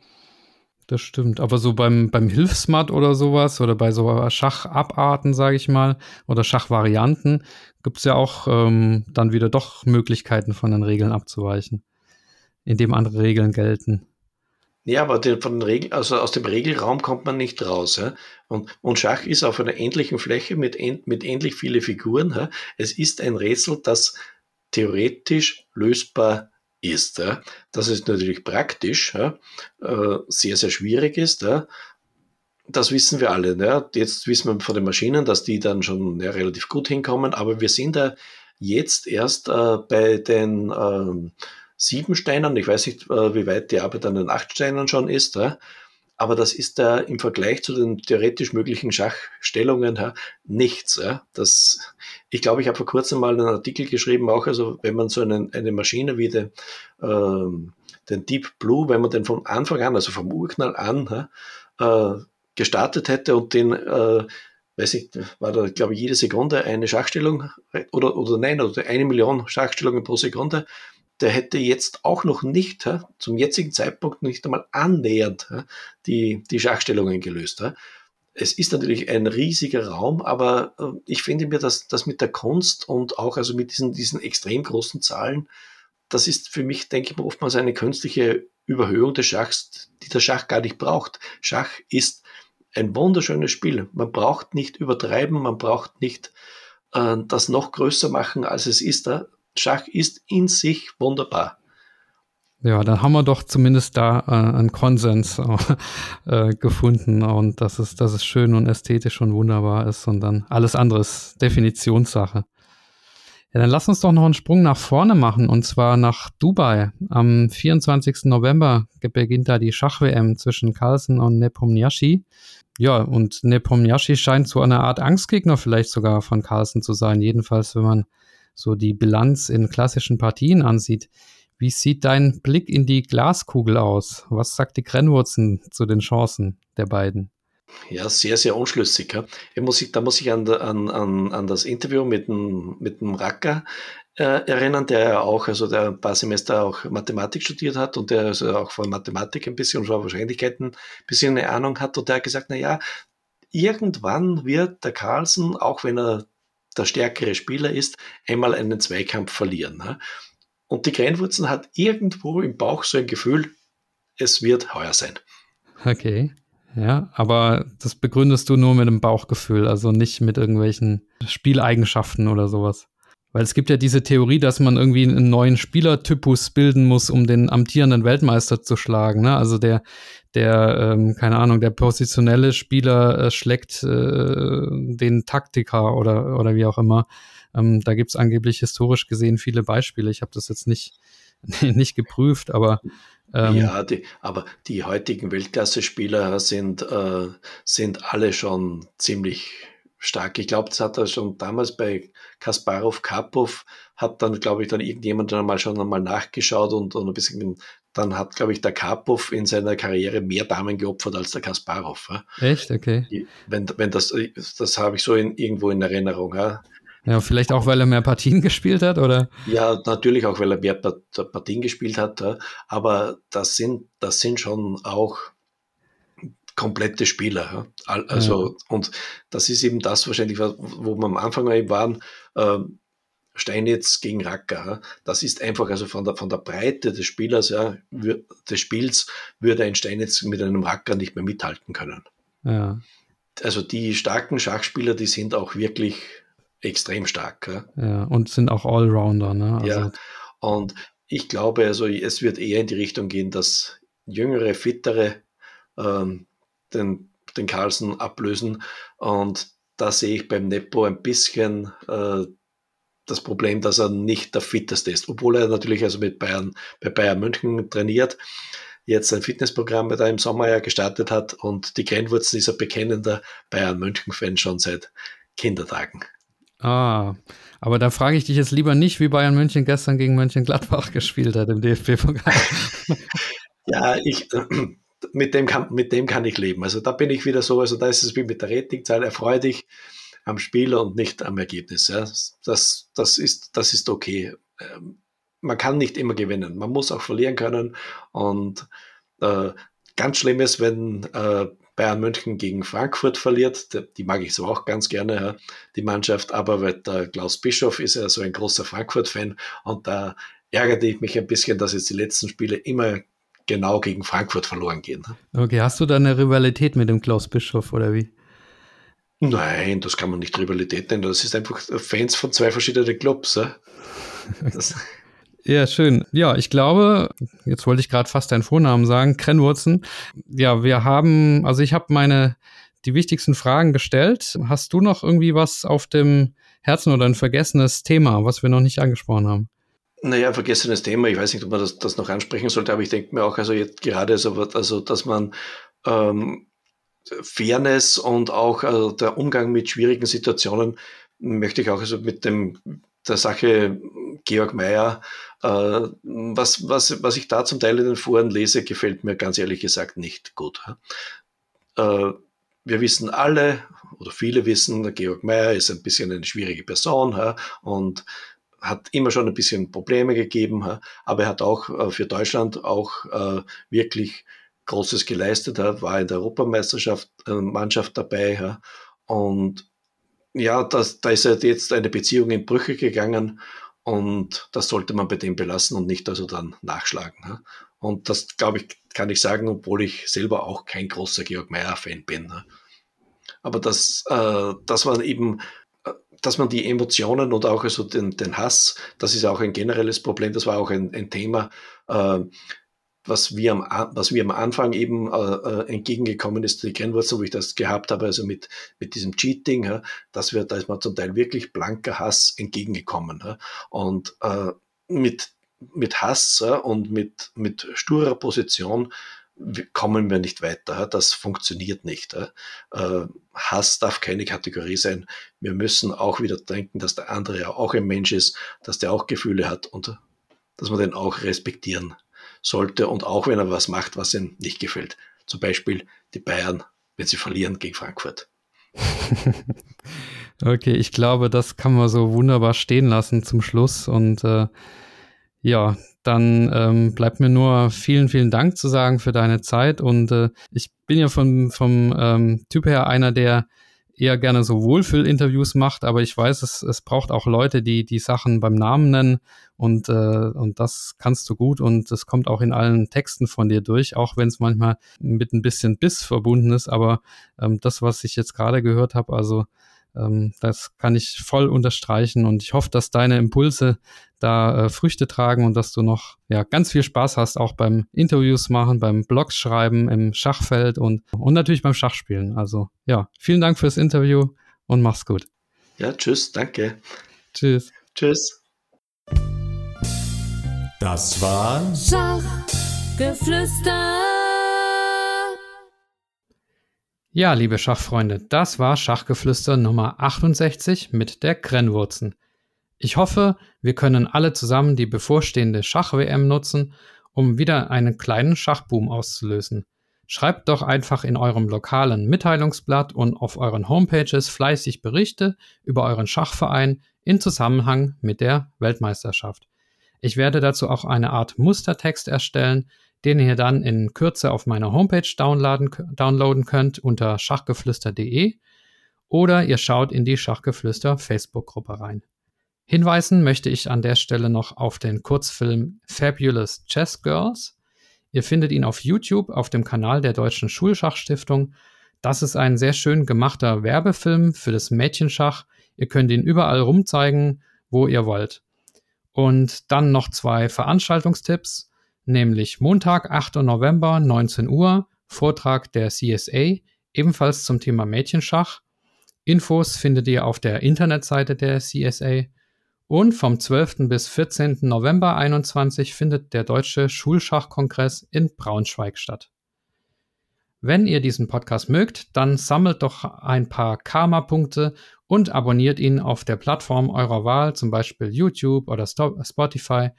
das stimmt. Aber so beim, beim Hilfsmatt oder sowas oder bei so Schachabarten, sage ich mal, oder Schachvarianten, gibt es ja auch ähm, dann wieder doch Möglichkeiten von den Regeln abzuweichen, indem andere Regeln gelten. Ja, aber den, von den Regel, also aus dem Regelraum kommt man nicht raus. Ja? Und, und Schach ist auf einer endlichen Fläche mit, mit endlich viele Figuren. Ja? Es ist ein Rätsel, das theoretisch lösbar ist. Ja? Das ist natürlich praktisch, ja? Äh, sehr, sehr schwierig ist. Ja? Das wissen wir alle. Ja? Jetzt wissen wir von den Maschinen, dass die dann schon ja, relativ gut hinkommen, aber wir sind da jetzt erst äh, bei den ähm, sieben Steinen. Ich weiß nicht, äh, wie weit die Arbeit an den acht Steinen schon ist. Aber das ist da im Vergleich zu den theoretisch möglichen Schachstellungen nichts. Das, ich glaube, ich habe vor kurzem mal einen Artikel geschrieben, auch also wenn man so einen, eine Maschine wie den, ähm, den Deep Blue, wenn man den von Anfang an, also vom Urknall an, äh, gestartet hätte und den äh, weiß ich, war da, glaube ich, jede Sekunde eine Schachstellung oder, oder nein, oder eine Million Schachstellungen pro Sekunde, der hätte jetzt auch noch nicht, zum jetzigen Zeitpunkt nicht einmal annähernd die, die Schachstellungen gelöst. Es ist natürlich ein riesiger Raum, aber äh, ich finde mir, dass das mit der Kunst und auch also mit diesen, diesen extrem großen Zahlen, das ist für mich, denke ich mal, oftmals eine künstliche Überhöhung des Schachs, die der Schach gar nicht braucht. Schach ist ein wunderschönes Spiel. Man braucht nicht übertreiben, man braucht nicht äh, das noch größer machen, als es ist. Schach ist in sich wunderbar. Ja, dann haben wir doch zumindest da äh, einen Konsens äh, gefunden und dass es, dass es schön und ästhetisch und wunderbar ist und dann alles andere ist Definitionssache. Ja, dann lass uns doch noch einen Sprung nach vorne machen und zwar nach Dubai. Am 24. November beginnt da die Schach-WM zwischen Carlsen und Nepomniachtchi. Ja, und Nepomniachtchi scheint so eine Art Angstgegner vielleicht sogar von Carlsen zu sein. Jedenfalls, wenn man so die Bilanz in klassischen Partien ansieht. Wie sieht dein Blick in die Glaskugel aus? Was sagt die Grennwurzen zu den Chancen der beiden? Ja, sehr, sehr unschlüssig. Ja. Muss da muss ich an, an, an, an das Interview mit dem, mit dem Racker äh, erinnern, der ja auch, also der ein paar Semester auch Mathematik studiert hat und der also auch von Mathematik ein bisschen und von Wahrscheinlichkeiten ein bisschen eine Ahnung hat. Und der hat gesagt, na ja, irgendwann wird der Carlsen, auch wenn er der stärkere Spieler ist, einmal einen Zweikampf verlieren. Ne? Und die Greinwurzen hat irgendwo im Bauch so ein Gefühl, es wird heuer sein. Okay. Ja, aber das begründest du nur mit dem Bauchgefühl, also nicht mit irgendwelchen Spieleigenschaften oder sowas. Weil es gibt ja diese Theorie, dass man irgendwie einen neuen Spielertypus bilden muss, um den amtierenden Weltmeister zu schlagen. Ne? Also der, der, ähm, keine Ahnung, der positionelle Spieler äh, schlägt äh, den Taktiker oder, oder wie auch immer. Ähm, da gibt's angeblich historisch gesehen viele Beispiele. Ich habe das jetzt nicht, nicht geprüft, aber ähm, ja, die, aber die heutigen Weltklasse-Spieler sind, äh, sind alle schon ziemlich stark. Ich glaube, das hat er schon damals bei Kasparov, Karpov, hat dann, glaube ich, dann irgendjemand dann mal schon einmal nachgeschaut und, und ein bisschen, dann hat, glaube ich, der Karpov in seiner Karriere mehr Damen geopfert als der Kasparov. Ja. Echt? Okay. Wenn, wenn das, das habe ich so in, irgendwo in Erinnerung. Ja. Ja, vielleicht auch, weil er mehr Partien gespielt hat, oder? Ja, natürlich auch, weil er mehr Partien gespielt hat. Aber das sind, das sind schon auch komplette Spieler. Also, ja. und das ist eben das wahrscheinlich, wo wir am Anfang waren, äh, Steinitz gegen Racker. Das ist einfach, also von der, von der Breite des Spielers, ja, des Spiels, würde ein Steinitz mit einem Racker nicht mehr mithalten können. Ja. Also die starken Schachspieler, die sind auch wirklich extrem stark. Ja, ja und sind auch Allrounder. Ne? Also ja, und ich glaube, also es wird eher in die Richtung gehen, dass jüngere, fittere ähm, den, den Carlsen ablösen. Und da sehe ich beim Nepo ein bisschen äh, das Problem, dass er nicht der fitteste ist, obwohl er natürlich also mit Bayern, bei Bayern München trainiert, jetzt ein Fitnessprogramm da im Sommer ja gestartet hat und die Grenzwurzel ist ein bekennender Bayern München-Fan schon seit Kindertagen. Ah, aber da frage ich dich jetzt lieber nicht, wie Bayern München gestern gegen Mönchengladbach gespielt hat im DFB-Pokal. ja, ich, mit dem, kann, mit dem kann ich leben. Also da bin ich wieder so, also da ist es wie mit der Ratingzahl, erfreue dich am Spieler und nicht am Ergebnis. Ja. Das, das, ist, das ist okay. Ähm, man kann nicht immer gewinnen. Man muss auch verlieren können. Und äh, ganz schlimm ist, wenn äh, Bayern München gegen Frankfurt verliert. Die mag ich so auch ganz gerne, ja, die Mannschaft. Aber weil der Klaus Bischof ist ja so ein großer Frankfurt-Fan und da ärgerte ich mich ein bisschen, dass jetzt die letzten Spiele immer genau gegen Frankfurt verloren gehen. Okay, hast du da eine Rivalität mit dem Klaus Bischof oder wie? Nein, das kann man nicht Rivalität nennen. Das ist einfach Fans von zwei verschiedenen Clubs. Ja, ja schön. Ja, ich glaube, jetzt wollte ich gerade fast deinen Vornamen sagen, Krenwurzen. Ja, wir haben, also ich habe meine, die wichtigsten Fragen gestellt. Hast du noch irgendwie was auf dem Herzen oder ein vergessenes Thema, was wir noch nicht angesprochen haben? Naja, vergessenes Thema. Ich weiß nicht, ob man das, das noch ansprechen sollte, aber ich denke mir auch, also jetzt gerade so, also, dass man ähm, Fairness und auch also der Umgang mit schwierigen Situationen möchte ich auch also mit dem der Sache Georg Mayer, äh, was, was, was ich da zum Teil in den Foren lese, gefällt mir ganz ehrlich gesagt nicht gut. Äh, wir wissen alle, oder viele wissen, Georg Mayer ist ein bisschen eine schwierige Person ja, und hat immer schon ein bisschen Probleme gegeben, ja, aber er hat auch äh, für Deutschland auch äh, wirklich Großes geleistet, er war in der Europameisterschaft äh, Mannschaft dabei ja, und ja, das, da ist halt jetzt eine Beziehung in Brüche gegangen und das sollte man bei dem belassen und nicht also dann nachschlagen. Ja. Und das, glaube ich, kann ich sagen, obwohl ich selber auch kein großer Georg Meyer-Fan bin. Ja. Aber das, äh, das war eben äh, dass man die Emotionen und auch also den, den Hass, das ist auch ein generelles Problem, das war auch ein, ein Thema, äh, was wir am, was mir am Anfang eben äh, äh, entgegengekommen ist, die Kennwurzel, wo ich das gehabt habe, also mit, mit diesem Cheating, ja, dass wir, da ist man zum Teil wirklich blanker Hass entgegengekommen. Ja, und äh, mit, mit Hass ja, und mit, mit sturer Position kommen wir nicht weiter. Das funktioniert nicht. Äh, Hass darf keine Kategorie sein. Wir müssen auch wieder denken, dass der andere ja auch ein Mensch ist, dass der auch Gefühle hat und dass wir den auch respektieren sollte und auch wenn er was macht, was ihm nicht gefällt. Zum Beispiel die Bayern, wenn sie verlieren gegen Frankfurt. okay, ich glaube, das kann man so wunderbar stehen lassen zum Schluss. Und äh, ja, dann ähm, bleibt mir nur vielen, vielen Dank zu sagen für deine Zeit. Und äh, ich bin ja vom, vom ähm, Typ her einer, der eher gerne so Wohlfühl-Interviews macht, aber ich weiß, es, es braucht auch Leute, die die Sachen beim Namen nennen und, äh, und das kannst du gut und das kommt auch in allen Texten von dir durch, auch wenn es manchmal mit ein bisschen Biss verbunden ist, aber ähm, das, was ich jetzt gerade gehört habe, also ähm, das kann ich voll unterstreichen und ich hoffe, dass deine Impulse da äh, Früchte tragen und dass du noch ja, ganz viel Spaß hast, auch beim Interviews machen, beim Blogs schreiben, im Schachfeld und, und natürlich beim Schachspielen. Also ja, vielen Dank fürs Interview und mach's gut. Ja, tschüss, danke. Tschüss. Tschüss. Das war Schachgeflüster. Ja, liebe Schachfreunde, das war Schachgeflüster Nummer 68 mit der Krennwurzen. Ich hoffe, wir können alle zusammen die bevorstehende Schach-WM nutzen, um wieder einen kleinen Schachboom auszulösen. Schreibt doch einfach in eurem lokalen Mitteilungsblatt und auf euren Homepages fleißig Berichte über euren Schachverein in Zusammenhang mit der Weltmeisterschaft. Ich werde dazu auch eine Art Mustertext erstellen, den ihr dann in Kürze auf meiner Homepage downloaden, downloaden könnt unter schachgeflüster.de oder ihr schaut in die Schachgeflüster Facebook-Gruppe rein. Hinweisen möchte ich an der Stelle noch auf den Kurzfilm Fabulous Chess Girls. Ihr findet ihn auf YouTube auf dem Kanal der Deutschen Schulschachstiftung. Das ist ein sehr schön gemachter Werbefilm für das Mädchenschach. Ihr könnt ihn überall rumzeigen, wo ihr wollt. Und dann noch zwei Veranstaltungstipps nämlich Montag, 8. November, 19 Uhr, Vortrag der CSA, ebenfalls zum Thema Mädchenschach. Infos findet ihr auf der Internetseite der CSA. Und vom 12. bis 14. November 21 findet der Deutsche Schulschachkongress in Braunschweig statt. Wenn ihr diesen Podcast mögt, dann sammelt doch ein paar Karma-Punkte und abonniert ihn auf der Plattform eurer Wahl, zum Beispiel YouTube oder Spotify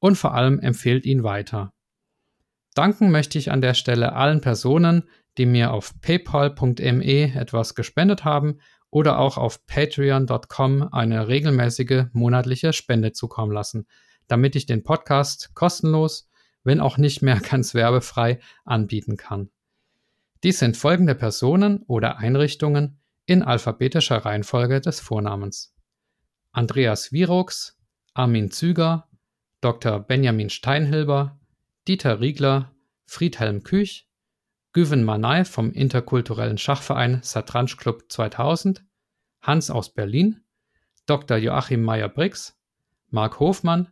und vor allem empfehlt ihn weiter. Danken möchte ich an der Stelle allen Personen, die mir auf paypal.me etwas gespendet haben oder auch auf patreon.com eine regelmäßige monatliche Spende zukommen lassen, damit ich den Podcast kostenlos, wenn auch nicht mehr ganz werbefrei, anbieten kann. Dies sind folgende Personen oder Einrichtungen in alphabetischer Reihenfolge des Vornamens. Andreas Virux, Armin Züger, Dr. Benjamin Steinhilber, Dieter Riegler, Friedhelm Küch, Güven Manay vom interkulturellen Schachverein Satranj Club 2000, Hans aus Berlin, Dr. Joachim Meyer-Brix, Marc Hofmann,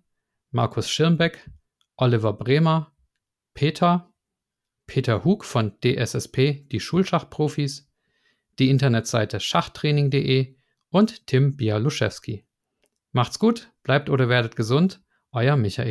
Markus Schirmbeck, Oliver Bremer, Peter, Peter Hug von DSSP, die Schulschachprofis, die Internetseite schachtraining.de und Tim Bialuszewski. Macht's gut, bleibt oder werdet gesund, ajamise